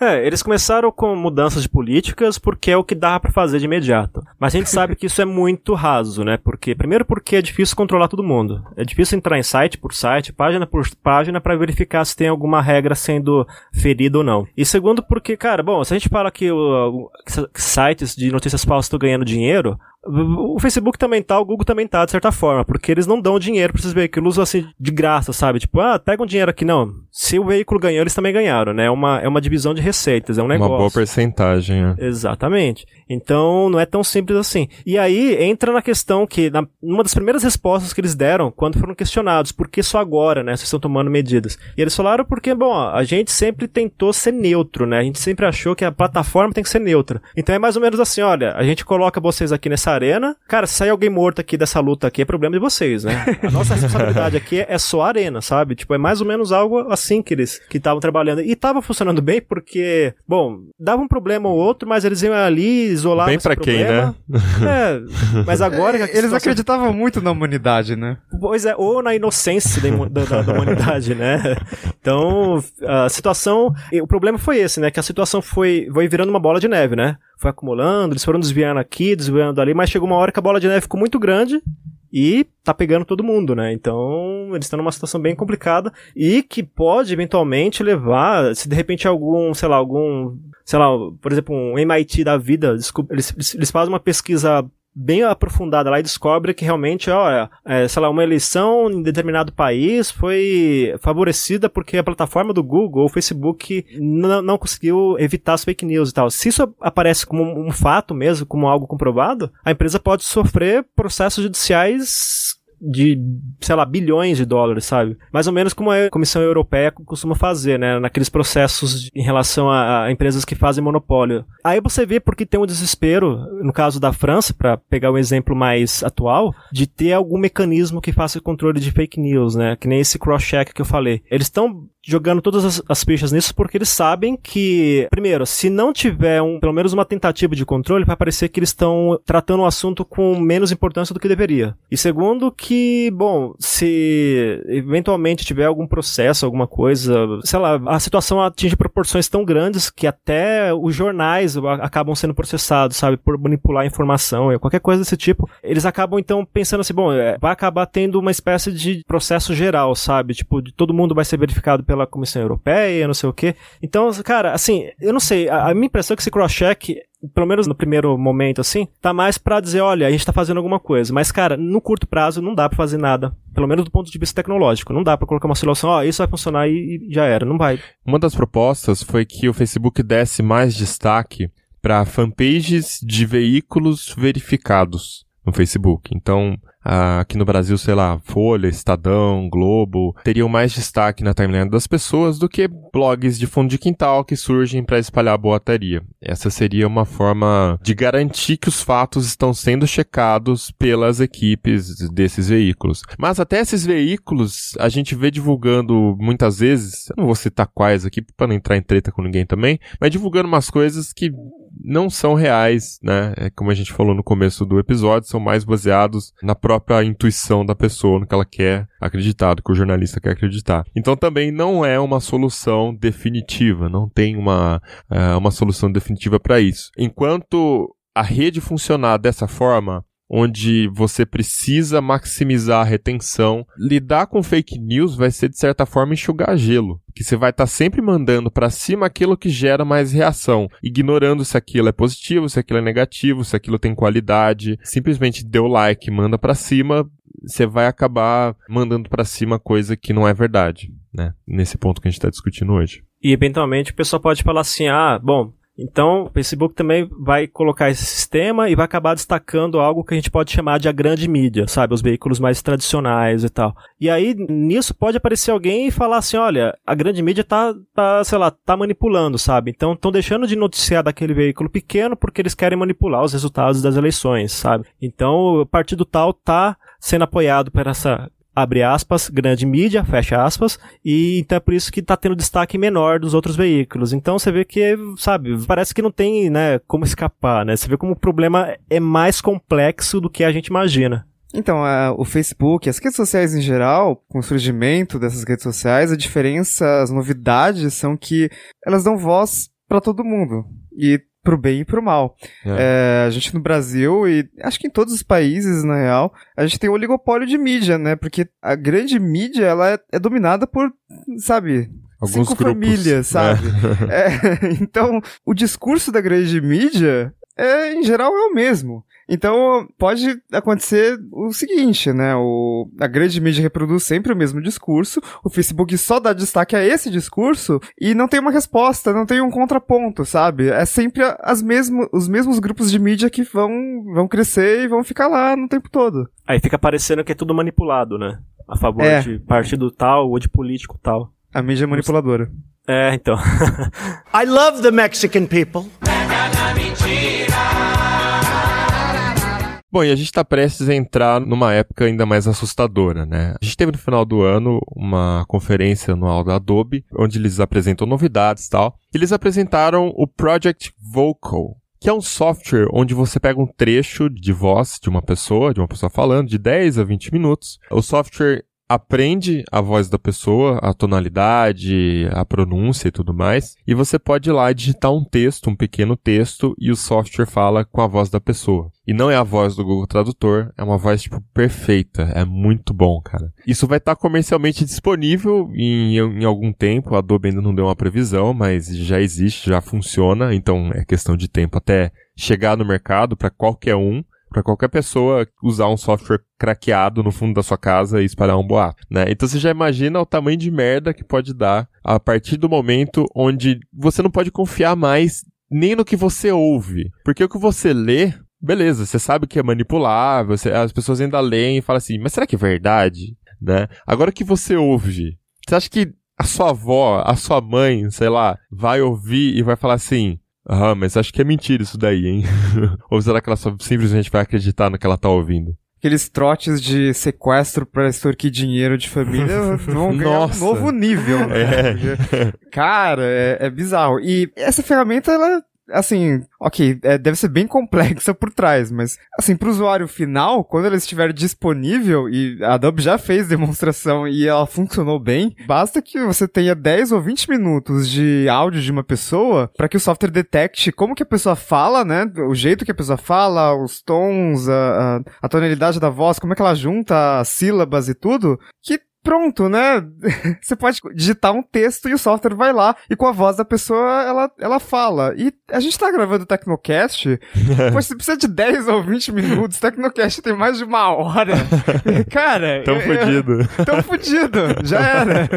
É, eles começaram com mudanças de políticas porque é o que dá para fazer de imediato. Mas a gente sabe que isso é muito raso, né? Porque primeiro porque é difícil controlar todo mundo. É difícil entrar em site por site, página por página para verificar se tem alguma regra sendo ferida ou não. E segundo porque, cara, bom, se a gente fala que o, sites de notícias falsas estão ganhando dinheiro, o Facebook também tá, o Google também tá, de certa forma, porque eles não dão dinheiro pra esses veículos assim, de graça, sabe? Tipo, ah, pega um dinheiro aqui, não. Se o veículo ganhou, eles também ganharam, né? É uma, é uma divisão de receitas, é um negócio. Uma boa porcentagem, é. Exatamente. Então, não é tão simples assim. E aí, entra na questão que, na, uma das primeiras respostas que eles deram, quando foram questionados, por que só agora, né, vocês estão tomando medidas? E eles falaram porque, bom, a gente sempre tentou ser neutro, né, a gente sempre achou que a plataforma tem que ser neutra. Então é mais ou menos assim, olha, a gente coloca vocês aqui nessa arena, cara, se sair alguém morto aqui dessa luta aqui, é problema de vocês, né? A nossa responsabilidade aqui é só a arena, sabe? Tipo, é mais ou menos algo assim que eles que estavam trabalhando. E tava funcionando bem porque, bom, dava um problema ou outro, mas eles iam ali isolar Bem pra quem, né? É, mas agora... que a Eles situação- acreditavam muito na humanidade, né? Pois é, ou na inocência da, da- da- da humanidade, né? Então, a situação. e O problema foi esse, né? Que a situação foi, foi virando uma bola de neve, né? Foi acumulando, eles foram desviando aqui, desviando ali, mas chegou uma hora que a bola de neve ficou muito grande e tá pegando todo mundo, né? Então, eles estão numa situação bem complicada e que pode eventualmente levar, se de repente algum, sei lá, algum, sei lá, por exemplo, um MIT da vida, eles eles fazem uma pesquisa bem aprofundada lá e descobre que realmente, ó, é, sei lá, uma eleição em determinado país foi favorecida porque a plataforma do Google ou Facebook não, não conseguiu evitar as fake news e tal. Se isso aparece como um fato mesmo, como algo comprovado, a empresa pode sofrer processos judiciais de, sei lá, bilhões de dólares, sabe? Mais ou menos como a Comissão Europeia costuma fazer, né? Naqueles processos em relação a, a empresas que fazem monopólio. Aí você vê porque tem um desespero, no caso da França, para pegar um exemplo mais atual, de ter algum mecanismo que faça o controle de fake news, né? Que nem esse cross-check que eu falei. Eles estão jogando todas as, as fichas nisso porque eles sabem que, primeiro, se não tiver um, pelo menos uma tentativa de controle, vai parecer que eles estão tratando o assunto com menos importância do que deveria. E segundo, que, bom, se eventualmente tiver algum processo, alguma coisa, sei lá, a situação atinge proporções tão grandes que até os jornais acabam sendo processados, sabe, por manipular informação, qualquer coisa desse tipo. Eles acabam então pensando assim, bom, é, vai acabar tendo uma espécie de processo geral, sabe? Tipo, de todo mundo vai ser verificado pela Comissão Europeia, não sei o quê. Então, cara, assim, eu não sei, a, a minha impressão é que esse cross-check pelo menos no primeiro momento, assim, tá mais pra dizer, olha, a gente tá fazendo alguma coisa. Mas, cara, no curto prazo não dá pra fazer nada. Pelo menos do ponto de vista tecnológico. Não dá pra colocar uma solução, ó, isso vai funcionar e, e já era. Não vai. Uma das propostas foi que o Facebook desse mais destaque para fanpages de veículos verificados no Facebook. Então, ah, aqui no Brasil, sei lá, Folha, Estadão, Globo, teriam mais destaque na timeline das pessoas do que blogs de fundo de quintal que surgem para espalhar boataria. Essa seria uma forma de garantir que os fatos estão sendo checados pelas equipes desses veículos. Mas até esses veículos a gente vê divulgando muitas vezes, não vou citar quais aqui para não entrar em treta com ninguém também, mas divulgando umas coisas que não são reais, né? É como a gente falou no começo do episódio, são mais baseados na própria intuição da pessoa, no que ela quer acreditar, do que o jornalista quer acreditar. Então também não é uma solução definitiva, não tem uma, eh, uma solução definitiva para isso. Enquanto a rede funcionar dessa forma, onde você precisa maximizar a retenção. Lidar com fake news vai ser, de certa forma, enxugar gelo. Que você vai estar sempre mandando para cima aquilo que gera mais reação, ignorando se aquilo é positivo, se aquilo é negativo, se aquilo tem qualidade. Simplesmente deu like, manda para cima, você vai acabar mandando para cima coisa que não é verdade, né? Nesse ponto que a gente está discutindo hoje. E eventualmente o pessoal pode falar assim: ah, bom, então o Facebook também vai colocar esse sistema e vai acabar destacando algo que a gente pode chamar de a grande mídia, sabe? Os veículos mais tradicionais e tal. E aí nisso pode aparecer alguém e falar assim: olha, a grande mídia tá, tá sei lá, tá manipulando, sabe? Então estão deixando de noticiar daquele veículo pequeno porque eles querem manipular os resultados das eleições, sabe? Então o partido tal tá sendo apoiado por essa abre aspas, grande mídia, fecha aspas, e então é por isso que tá tendo destaque menor dos outros veículos. Então você vê que, sabe, parece que não tem, né, como escapar, né? Você vê como o problema é mais complexo do que a gente imagina. Então, a- o Facebook, as redes sociais em geral, com o surgimento dessas redes sociais, a diferença, as novidades são que elas dão voz para todo mundo. E pro bem e pro mal. É, a gente no Brasil e acho que em todos os países, na real, a gente tem um oligopólio de mídia, né? Porque a grande mídia, ela é, é dominada por, sabe, Alguns cinco grupos, famílias, né? sabe? É, então, o discurso da grande mídia é, em geral é o mesmo. Então, pode acontecer o seguinte, né? O, a grande mídia reproduz sempre o mesmo discurso, o Facebook só dá destaque a esse discurso e não tem uma resposta, não tem um contraponto, sabe? É sempre as mesmo, os mesmos grupos de mídia que vão, vão crescer e vão ficar lá no tempo todo. Aí fica parecendo que é tudo manipulado, né? A favor É. de partido tal ou de político tal. A mídia é manipuladora. É, então. I love the Mexican people. Bom, e a gente tá prestes a entrar numa época ainda mais assustadora, né? A gente teve no final do ano uma conferência anual da Adobe, onde eles apresentam novidades e tal. Eles apresentaram o Project Vocal, que é um software onde você pega um trecho de voz de uma pessoa, de uma pessoa falando, de 10 a 20 minutos. O software aprende a voz da pessoa, a tonalidade, a pronúncia e tudo mais, e você pode ir lá digitar um texto, um pequeno texto, e o software fala com a voz da pessoa. E não é a voz do Google Tradutor, é uma voz, tipo, perfeita. É muito bom, cara. Isso vai estar comercialmente disponível em, em algum tempo. A Adobe ainda não deu uma previsão, mas já existe, já funciona. Então é questão de tempo até chegar no mercado para qualquer um para qualquer pessoa usar um software craqueado no fundo da sua casa e espalhar um boato, né? Então você já imagina o tamanho de merda que pode dar a partir do momento onde você não pode confiar mais nem no que você ouve, porque o que você lê Beleza, você sabe que é manipulável, você- as pessoas ainda leem e falam assim, mas será que é verdade? Né? Agora o que você ouve, você acha que a sua avó, a sua mãe, sei lá, vai ouvir e vai falar assim, ah, mas acho que é mentira isso daí, hein? Ou será que ela só simplesmente vai acreditar no que ela tá ouvindo? Aqueles trotes de sequestro pra extorquir dinheiro de família vão ganhar um novo nível. né? É. Cara, é, é bizarro. E essa ferramenta, ela, assim, ok, é, deve ser bem complexa por trás, mas, assim, pro usuário final, quando ela estiver disponível, e a Adobe já fez demonstração e ela funcionou bem, basta que você tenha 10 ou 20 minutos de áudio de uma pessoa para que o software detecte como que a pessoa fala, né? O jeito que a pessoa fala, os tons, a, a, a tonalidade da voz, como é que ela junta as sílabas e tudo, que pronto, né? Você pode digitar um texto e o software vai lá e com a voz da pessoa ela, ela fala. E a gente tá gravando o Tecnocast, pois você precisa de 10 ou 20 minutos, o Tecnocast tem mais de uma hora. Cara, Tão eu- eu- fudido. Tão fudido, já era.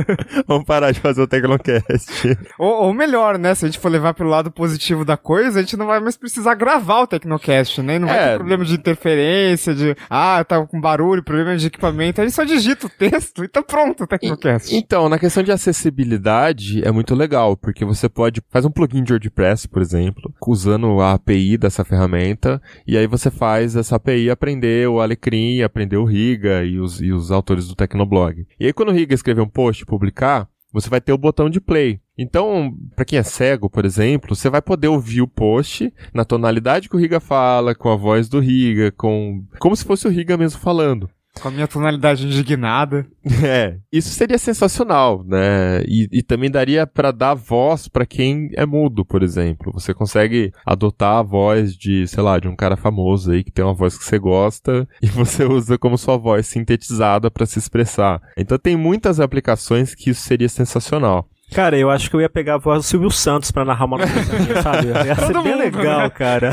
Vamos parar de fazer o Tecnocast. Ou, ou melhor, né? Se a gente for levar pelo lado positivo da coisa, a gente não vai mais precisar gravar o Tecnocast, né? Não vai É. ter problema de interferência, de ah, tá com barulho, problema de equipamento. A gente só digita o texto e tá pronto o Tecnocast. Então, na questão de acessibilidade, é muito legal, porque você pode faz um plugin de WordPress, por exemplo, usando a API dessa ferramenta, e aí você faz essa API aprender o Alecrim, aprender o Riga e os, e os autores do Tecnoblog. E aí, quando o Riga escrever um post e publicar, você vai ter o botão de play. Então, pra quem é cego, por exemplo, você vai poder ouvir o post na tonalidade que o Riga fala, com a voz do Riga, com como se fosse o Riga mesmo falando. Com a minha tonalidade indignada. É, isso seria sensacional, né? E, e também daria pra dar voz pra quem é mudo, por exemplo. Você consegue adotar a voz de, sei lá, de um cara famoso aí que tem uma voz que você gosta e você usa como sua voz sintetizada pra se expressar. Então tem muitas aplicações que isso seria sensacional. Cara, eu acho que eu ia pegar a voz do Silvio Santos pra narrar uma minha, sabe? Ia ser Todo bem mundo, legal, né? cara.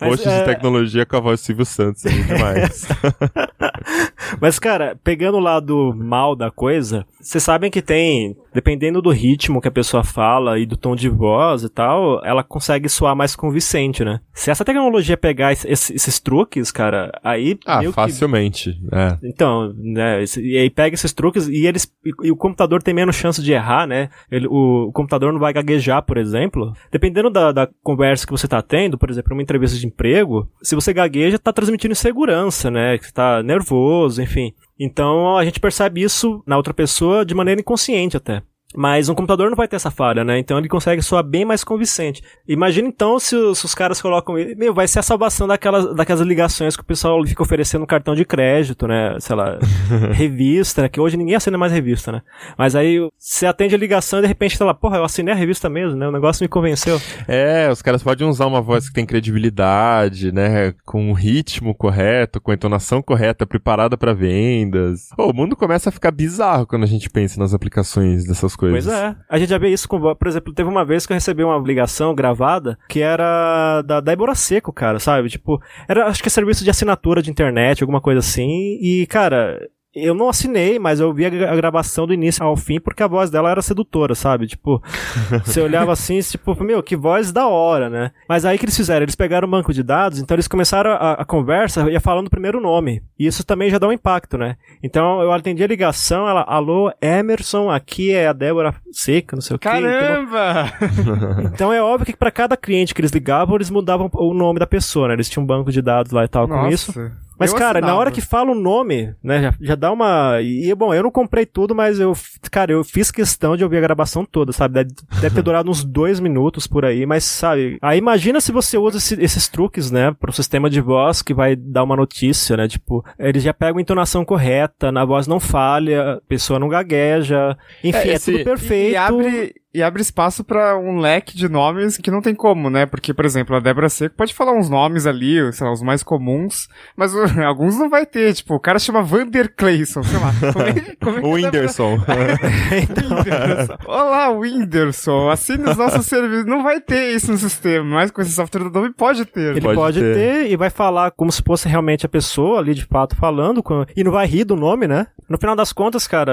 Mas, Post é, de tecnologia com a voz Silvio Santos, é demais. Mas, cara, pegando o lado mal da coisa, vocês sabem que tem, dependendo do ritmo que a pessoa fala e do tom de voz e tal, ela consegue soar mais convincente, né? Se essa tecnologia pegar esse- esse- esses truques, cara, aí ah, meio que facilmente. É. Então, né, e aí pega esses truques e eles e, e o computador tem menos chance de errar, né? Ele- o, o computador não vai gaguejar, por exemplo. Dependendo da, da conversa que você tá tendo, por exemplo, uma entrevista de emprego, se você gagueja, tá transmitindo insegurança, né? Que você tá nervoso, enfim. Então a gente percebe isso na outra pessoa de maneira inconsciente até. Mas um computador não vai ter essa falha, né? Então ele consegue soar bem mais convincente. Imagina então se os, se os caras colocam ele. Meu, vai ser a salvação daquelas, daquelas ligações que o pessoal fica oferecendo cartão de crédito, né? Sei lá, revista, né? Que hoje ninguém assina mais revista, né? Mas aí você atende a ligação e de repente tá lá, porra, eu assinei a revista mesmo, né? O negócio me convenceu. É, os caras podem usar uma voz que tem credibilidade, né? Com o ritmo correto, com a entonação correta, preparada pra vendas. Pô, o mundo começa a ficar bizarro quando a gente pensa nas aplicações dessas coisas coisas. Pois é. A gente já vê isso com. Por exemplo, teve uma vez que eu recebi uma ligação gravada que era da Débora Seco, cara, sabe? Tipo, era acho que é serviço de assinatura de internet, alguma coisa assim. E, cara, eu não assinei, mas eu vi a, gra- a gravação do início ao fim porque a voz dela era sedutora, sabe? Tipo, você olhava assim, tipo, meu, que voz da hora, né? Mas aí que eles fizeram? Eles pegaram o banco de dados, então eles começaram a, a conversa ia falando o primeiro nome. E isso também já dá um impacto, né? Então eu atendi a ligação, ela, alô, Emerson, aqui é a Débora Seca, não sei o quê. Então, Caramba! então é óbvio que pra cada cliente que eles ligavam, eles mudavam o nome da pessoa, né? Eles tinham um banco de dados lá e tal com isso. Mas, eu cara, na assinava. hora que fala o nome, né, já, já dá uma. E, bom, eu não comprei tudo, mas eu, cara, eu fiz questão de ouvir a gravação toda, sabe? Deve, deve ter durado uns dois minutos por aí, mas, sabe? Aí imagina se você usa esse- esses truques, né, pro sistema de voz que vai dar uma notícia, né? Tipo, eles já pegam a entonação correta, na voz não falha, a pessoa não gagueja, enfim, É, é, esse- tudo perfeito. E abre, e abre espaço pra um leque de nomes que não tem como, né? Porque, por exemplo, a Débora Seco pode falar uns nomes ali, sei lá, os mais comuns, mas uh, alguns não vai ter. Tipo, o cara chama Vander Clayson, sei lá. Como é, que- como é O a Débora- Whindersson. Whindersson. Olá, Whindersson. Assine os nossos serviços. Não vai ter isso no sistema, mas com esse software do nome pode ter. Ele Pode pode, ter. ter. e vai falar como se fosse realmente a pessoa ali de fato falando, com- e não vai rir do nome, né? No final das contas, cara.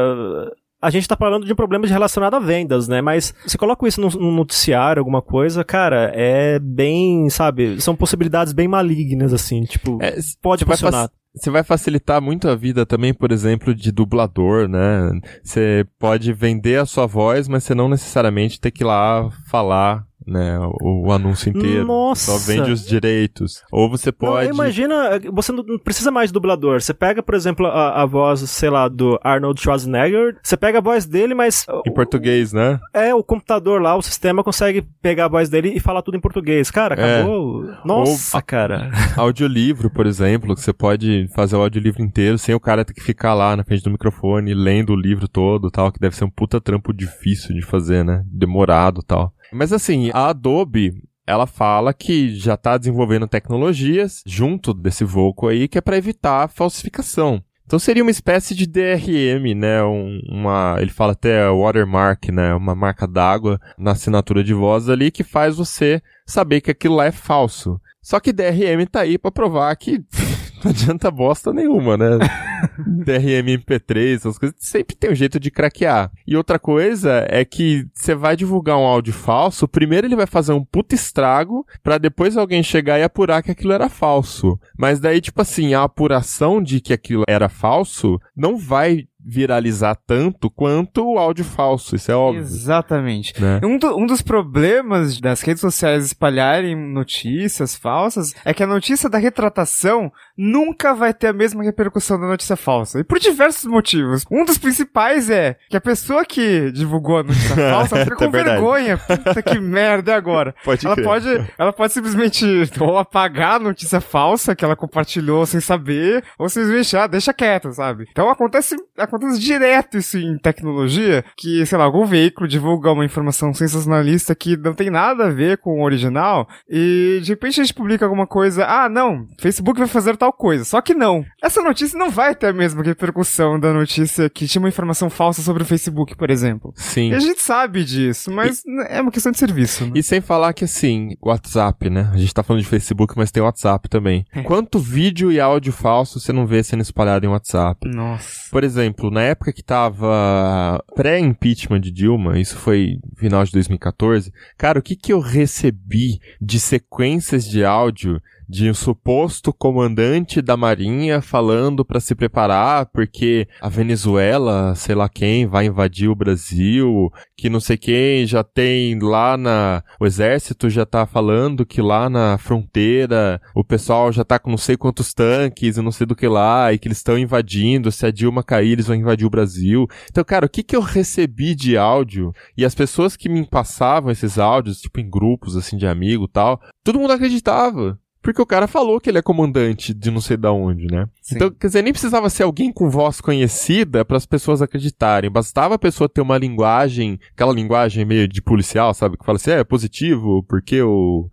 A gente tá falando de um problema relacionado a vendas, né? Mas você coloca isso num, num noticiário, alguma coisa, cara, é bem, sabe? São possibilidades bem malignas, assim, tipo, É, pode funcionar. Você vai facilitar muito a vida também, por exemplo, de dublador, né? Você pode vender a sua voz, mas você não necessariamente ter que ir lá falar, né, o, o anúncio inteiro. Nossa! Só vende os direitos. Ou você Não, pode. imagina, você não não precisa mais de dublador. Você pega, por exemplo, a, a voz, sei lá, do Arnold Schwarzenegger, você pega a voz dele, mas Em português, né? É, o computador lá, o sistema consegue pegar a voz dele e falar tudo em português. Cara, É. acabou. Nossa, cara. Audiolivro, por exemplo, que você pode fazer o audiolivro inteiro sem o cara ter que ficar lá na frente do microfone lendo o livro todo tal, que deve ser um puta trampo difícil de fazer, né? Demorado tal. Mas assim, a Adobe, ela fala que já tá desenvolvendo tecnologias junto desse Vocal aí que é para evitar falsificação. Então seria uma espécie de DRM, né? Um- uma, ele fala até watermark, né? Uma marca d'água na assinatura de voz ali que faz você saber que aquilo lá é falso. Só que DRM tá aí pra provar que não adianta bosta nenhuma, né? DRM MP3, essas coisas, sempre tem um jeito de craquear. E outra coisa é que você vai divulgar um áudio falso, primeiro ele vai fazer um puta estrago, pra depois alguém chegar e apurar que aquilo era falso. Mas daí, tipo assim, a apuração de que aquilo era falso não vai viralizar tanto quanto o áudio falso, isso é óbvio. Exatamente. Né? Um, do- um dos problemas das redes sociais espalharem notícias falsas é que a notícia da retratação nunca vai ter a mesma repercussão da notícia falsa. E por diversos motivos. Um dos principais é que a pessoa que divulgou a notícia falsa fica com É verdade. vergonha. Puta que merda agora. Pode Ela crer. pode, ela pode simplesmente ou apagar a notícia falsa que ela compartilhou sem saber, ou simplesmente, ah, deixa quieto, sabe? Então acontece, acontece direto isso em tecnologia, que, sei lá, algum veículo divulga uma informação sensacionalista que não tem nada a ver com o original, e de repente a gente publica alguma coisa, ah, não, Facebook vai fazer tal coisa, só que não. Essa notícia não vai ter a mesma repercussão da notícia que tinha uma informação falsa sobre o Facebook, por exemplo. Sim. E a gente sabe disso, mas é uma questão de serviço, né? E sem falar que assim, WhatsApp, né? A gente tá falando de Facebook, mas tem WhatsApp também. É. Quanto vídeo e áudio falso você não vê sendo espalhado em WhatsApp? Nossa. Por exemplo, na época que tava pré-impeachment de Dilma, isso foi final de 2014, cara, o que que eu recebi de sequências de áudio de um suposto comandante da Marinha falando pra se preparar porque a Venezuela, sei lá quem, vai invadir o Brasil, que não sei quem já tem lá na o exército já tá falando que lá na fronteira o pessoal já tá com não sei quantos tanques e não sei do que lá e que eles estão invadindo, se a Dilma cair eles vão invadir o Brasil. Então, cara, o que que eu recebi de áudio e as pessoas que me passavam esses áudios, tipo em grupos assim de amigo, tal, todo mundo acreditava. Porque o cara falou que ele é comandante de não sei da onde, né? Sim. Então, quer dizer, nem precisava ser alguém com voz conhecida para as pessoas acreditarem. Bastava a pessoa ter uma linguagem, aquela linguagem meio de policial, sabe? Que fala assim, é, é positivo, porque o,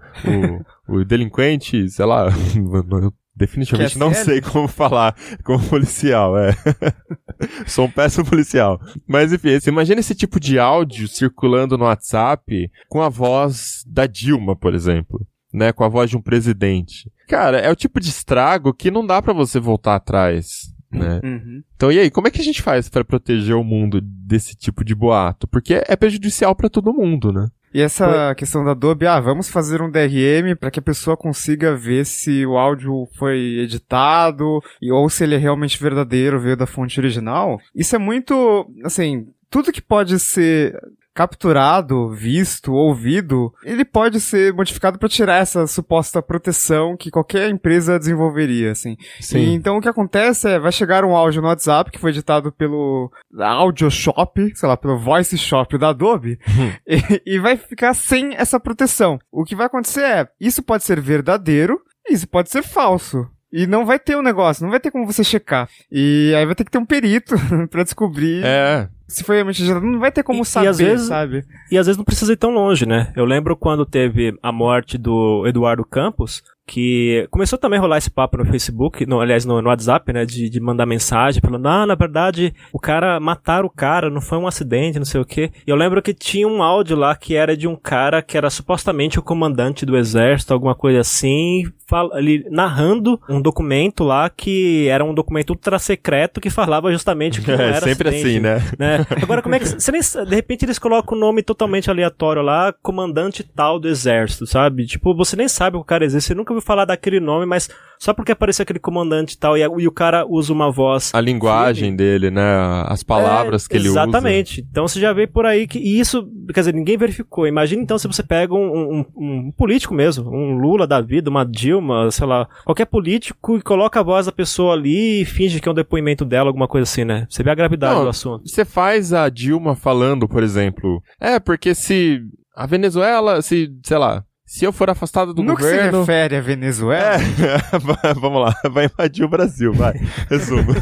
o, o delinquente, sei lá, Definitivamente não QSL? sei como falar como policial, é. Sou um péssimo policial. Mas enfim, você imagina esse tipo de áudio circulando no WhatsApp com a voz da Dilma, por exemplo. Né, com a voz de um presidente. Cara, é o tipo de estrago que não dá pra você voltar atrás, né? Uhum. Então, e aí, como é que a gente faz pra proteger o mundo desse tipo de boato? Porque é prejudicial pra todo mundo, né? E essa questão da Adobe, ah, vamos fazer um DRM para que a pessoa consiga ver se o áudio foi editado e ou se ele é realmente verdadeiro, veio da fonte original. Isso é muito, assim, tudo que pode ser capturado, visto, ouvido, ele pode ser modificado para tirar essa suposta proteção que qualquer empresa desenvolveria, assim. E então o que acontece é, vai chegar um áudio no WhatsApp que foi editado pelo Audio Shop, sei lá, pelo Voice Shop da Adobe, e, e vai ficar sem essa proteção. O que vai acontecer é, isso pode ser verdadeiro, isso pode ser falso. E não vai ter o um negócio, não vai ter como você checar. E aí vai ter que ter um perito pra descobrir É. se foi realmente editado. Não vai ter como E- e saber, às vezes- sabe? E às vezes não precisa ir tão longe, né? Eu lembro quando teve a morte do Eduardo Campos, que começou também a rolar esse papo no Facebook, no, aliás, no, no WhatsApp, né? De, de mandar mensagem falando, ah, na verdade, o cara, mataram o cara, não foi um acidente, não sei o quê. E eu lembro que tinha um áudio lá que era de um cara que era supostamente o comandante do exército, alguma coisa assim, fala, ali, narrando um documento lá que era um documento ultra secreto que falava justamente que não É era sempre acidente assim, né? né? Agora, como é que. Você nem, de repente eles colocam um nome totalmente aleatório lá, comandante tal do exército, sabe? Tipo, você nem sabe o que o cara existe, você nunca ouviu falar daquele nome, mas só porque apareceu aquele comandante tal e, e o cara usa uma voz. A linguagem dele, né? As palavras É, que ele usa. Exatamente. Então você já vê por aí que. E isso, quer dizer, ninguém verificou. Imagina então se você pega um, um- um político mesmo, um Lula da vida, uma Dilma, sei lá, qualquer político e coloca a voz da pessoa ali e finge que é um depoimento dela, alguma coisa assim, né? Você vê a gravidade Não, do assunto. Você faz a Dilma falando, por exemplo. É, porque se a Venezuela, se, sei lá, se eu for afastado do no que se governo. refere à Venezuela, É, vamos lá, vai invadir o Brasil, vai. Resumo.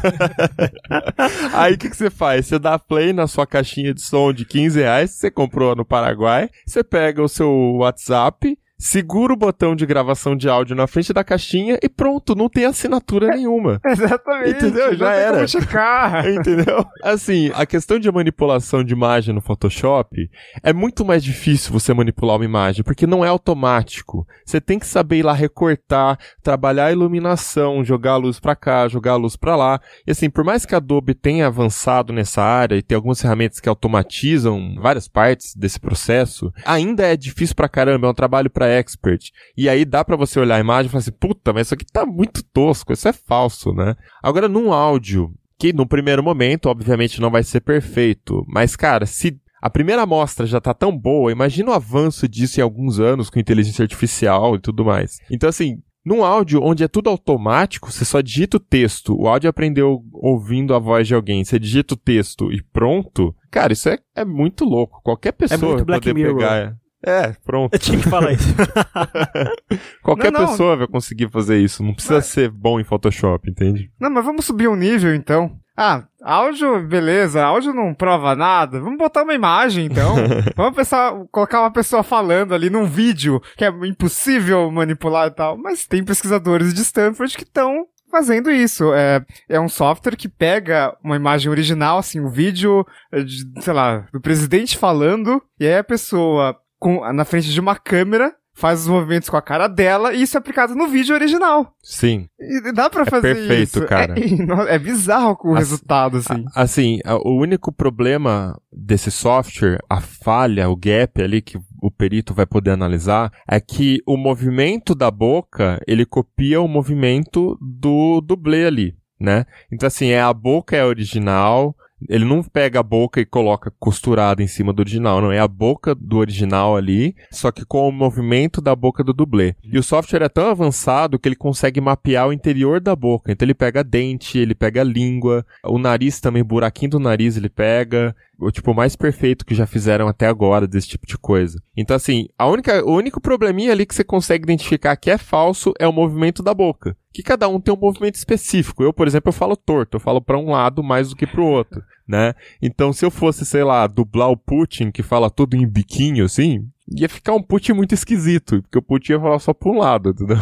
Aí o que, que você faz? Você dá play na sua caixinha de som de 15 reais, que você comprou no Paraguai, você pega o seu WhatsApp, segura o botão de gravação de áudio na frente da caixinha e pronto, não tem assinatura nenhuma. exatamente. Entendeu? Já era. Entendeu? Assim, a questão de manipulação de imagem no Photoshop é muito mais difícil você manipular uma imagem, porque não é automático. Você tem que saber ir lá recortar, trabalhar a iluminação, jogar a luz pra cá, jogar a luz pra lá. E assim, por mais que a Adobe tenha avançado nessa área e tem algumas ferramentas que automatizam várias partes desse processo, ainda é difícil pra caramba, é um trabalho pra expert. E aí dá pra você olhar a imagem e falar assim, puta, mas isso aqui tá muito tosco, isso é falso, né? Agora, num áudio, que no primeiro momento, obviamente, não vai ser perfeito. Mas, cara, se a primeira amostra já tá tão boa, imagina o avanço disso em alguns anos com inteligência artificial e tudo mais. Então, assim, num áudio onde é tudo automático, você só digita o texto, o áudio aprendeu ouvindo a voz de alguém, você digita o texto e pronto. Cara, isso é, é muito louco. Qualquer pessoa muito vai Black poder Mirror. pegar. É, pronto. Eu tinha que falar isso. Qualquer Não, não. pessoa vai conseguir fazer isso. Não precisa Mas- ser bom em Photoshop, entende? Não, mas vamos subir um nível então. Ah, áudio, beleza, áudio não prova nada. Vamos botar uma imagem então. Vamos pensar, colocar uma pessoa falando ali num vídeo que é impossível manipular e tal. Mas tem pesquisadores de Stanford que estão fazendo isso. É, é um software que pega uma imagem original, assim, um vídeo, eh, de, sei lá, do presidente falando, e aí a pessoa com, na frente de uma câmera faz os movimentos com a cara dela e isso é aplicado no vídeo original. Sim. E dá pra fazer perfeito, isso. cara. É, é bizarro o Assim- resultado, assim. A- Assim, a- o único problema desse software, a falha, o gap ali que o perito vai poder analisar, é que o movimento da boca, ele copia o movimento do dublê ali, né? Então assim, é a boca é original, ele não pega a boca e coloca costurada em cima do original, não. É a boca do original ali, só que com o movimento da boca do dublê. E o software é tão avançado que ele consegue mapear o interior da boca. Então ele pega dente, ele pega língua, o nariz também, o buraquinho do nariz ele pega. O tipo mais perfeito que já fizeram até agora desse tipo de coisa. Então, assim, a única, o único probleminha ali que você consegue identificar que é falso é o movimento da boca. Que cada um tem um movimento específico. Eu, por exemplo, eu falo torto, eu falo pra um lado mais do que pro outro, né? Então, se eu fosse, sei lá, dublar o Putin, que fala tudo em biquinho, assim, ia ficar um put muito esquisito, porque o put ia falar só pra um lado, entendeu?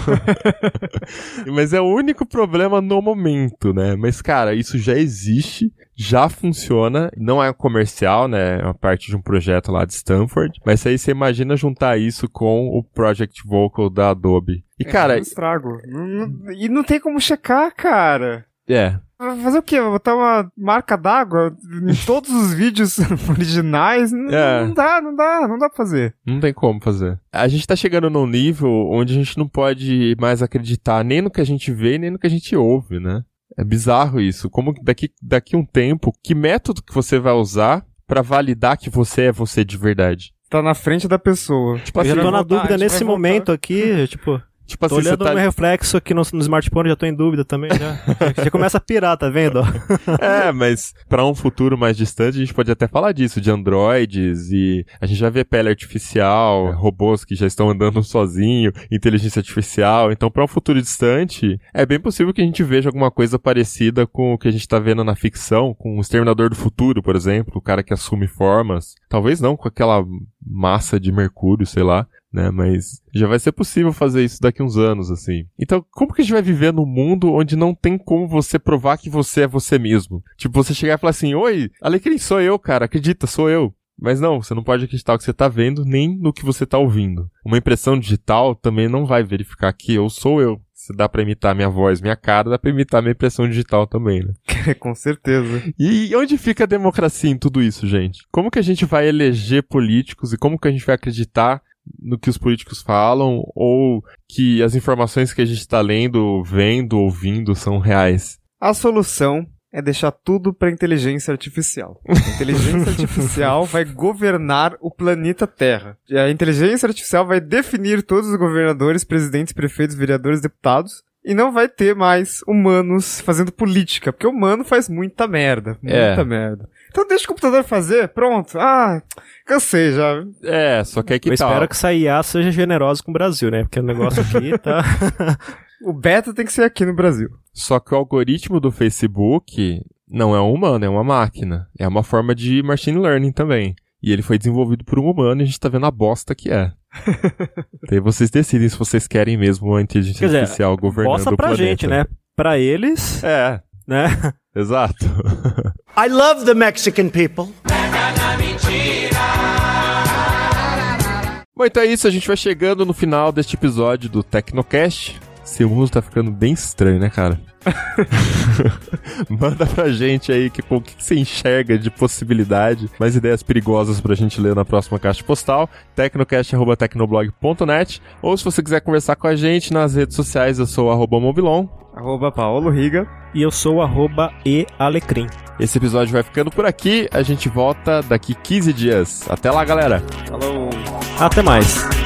Mas é o único problema no momento, né? Mas, cara, isso já existe, já funciona, não é comercial, né? É uma parte de um projeto lá de Stanford. Mas aí você imagina juntar isso com o Project Vocal da Adobe. E, cara. É um estrago. E não tem como checar, cara. É. Vai Fazer o quê? Vai Botar uma marca d'água em todos os vídeos originais? Não, É. não dá, não dá, não dá pra fazer. Não tem como fazer. A gente tá chegando num nível onde a gente não pode mais acreditar nem no que a gente vê, nem no que a gente ouve, né? É bizarro isso. Como que daqui, daqui um tempo, que método que você vai usar pra validar que você é você de verdade? Tá na frente da pessoa. Tipo Eu já assim, tô na dúvida nesse voltar. momento aqui, tipo, tipo tô assim, olhando tá... meu reflexo aqui no, no smartphone, já tô em dúvida também, já. já começa a pirar, tá vendo? É, mas pra um futuro mais distante, a gente pode até falar disso, de androides e a gente já vê pele artificial, robôs que já estão andando sozinho, inteligência artificial. Então, pra um futuro distante, é bem possível que a gente veja alguma coisa parecida com o que a gente tá vendo na ficção, com o Exterminador do Futuro, por exemplo, o cara que assume formas. Talvez não com aquela massa de mercúrio, sei lá. Né, mas já vai ser possível fazer isso daqui uns anos, assim. Então, como que a gente vai viver num mundo onde não tem como você provar que você é você mesmo? Tipo, você chegar e falar assim, oi, Alecrim, sou eu, cara, acredita, sou eu. Mas não, você não pode acreditar no que você tá vendo, nem no que você tá ouvindo. Uma impressão digital também não vai verificar que eu sou eu. Se dá pra imitar minha voz, minha cara, dá pra imitar minha impressão digital também, né? Com certeza. E onde fica a democracia em tudo isso, gente? Como que a gente vai eleger políticos e como que a gente vai acreditar no que os políticos falam ou que as informações que a gente está lendo, vendo, ouvindo são reais? A solução é deixar tudo pra inteligência artificial. A inteligência artificial vai governar o planeta Terra. E a inteligência artificial vai definir todos os governadores, presidentes, prefeitos, vereadores, deputados. E não vai ter mais humanos fazendo política, porque o humano faz muita merda. Muita É. merda. Então deixa o computador fazer, pronto. Ah, cansei já. É, só que é que Eu tal? espero que essa IA seja generosa com o Brasil, né? Porque o negócio aqui tá. O beta tem que ser aqui no Brasil. Só que o algoritmo do Facebook não é um humano, é uma máquina. É uma forma de machine learning também. E ele foi desenvolvido por um humano e a gente tá vendo a bosta que é. Daí vocês decidem se vocês querem mesmo uma inteligência Quer dizer, artificial governando Bosta o pra planeta. gente, né? Pra eles, É, né? exato. I love the Mexican people. Bom, então é isso, a gente vai chegando no final deste episódio do Tecnocast. Seu mundo tá ficando bem estranho, né, cara? Manda pra gente aí que, o que você enxerga de possibilidade, mais ideias perigosas pra gente ler na próxima caixa postal, tecnocast.tecnoblog.net, ou se você quiser conversar com a gente nas redes sociais, eu sou o arroba Mobilon. Arroba Paulo Riga. E eu sou o arroba ealecrim. Esse episódio vai ficando por aqui, a gente volta daqui 15 dias. Até lá, galera! Falou. Até mais.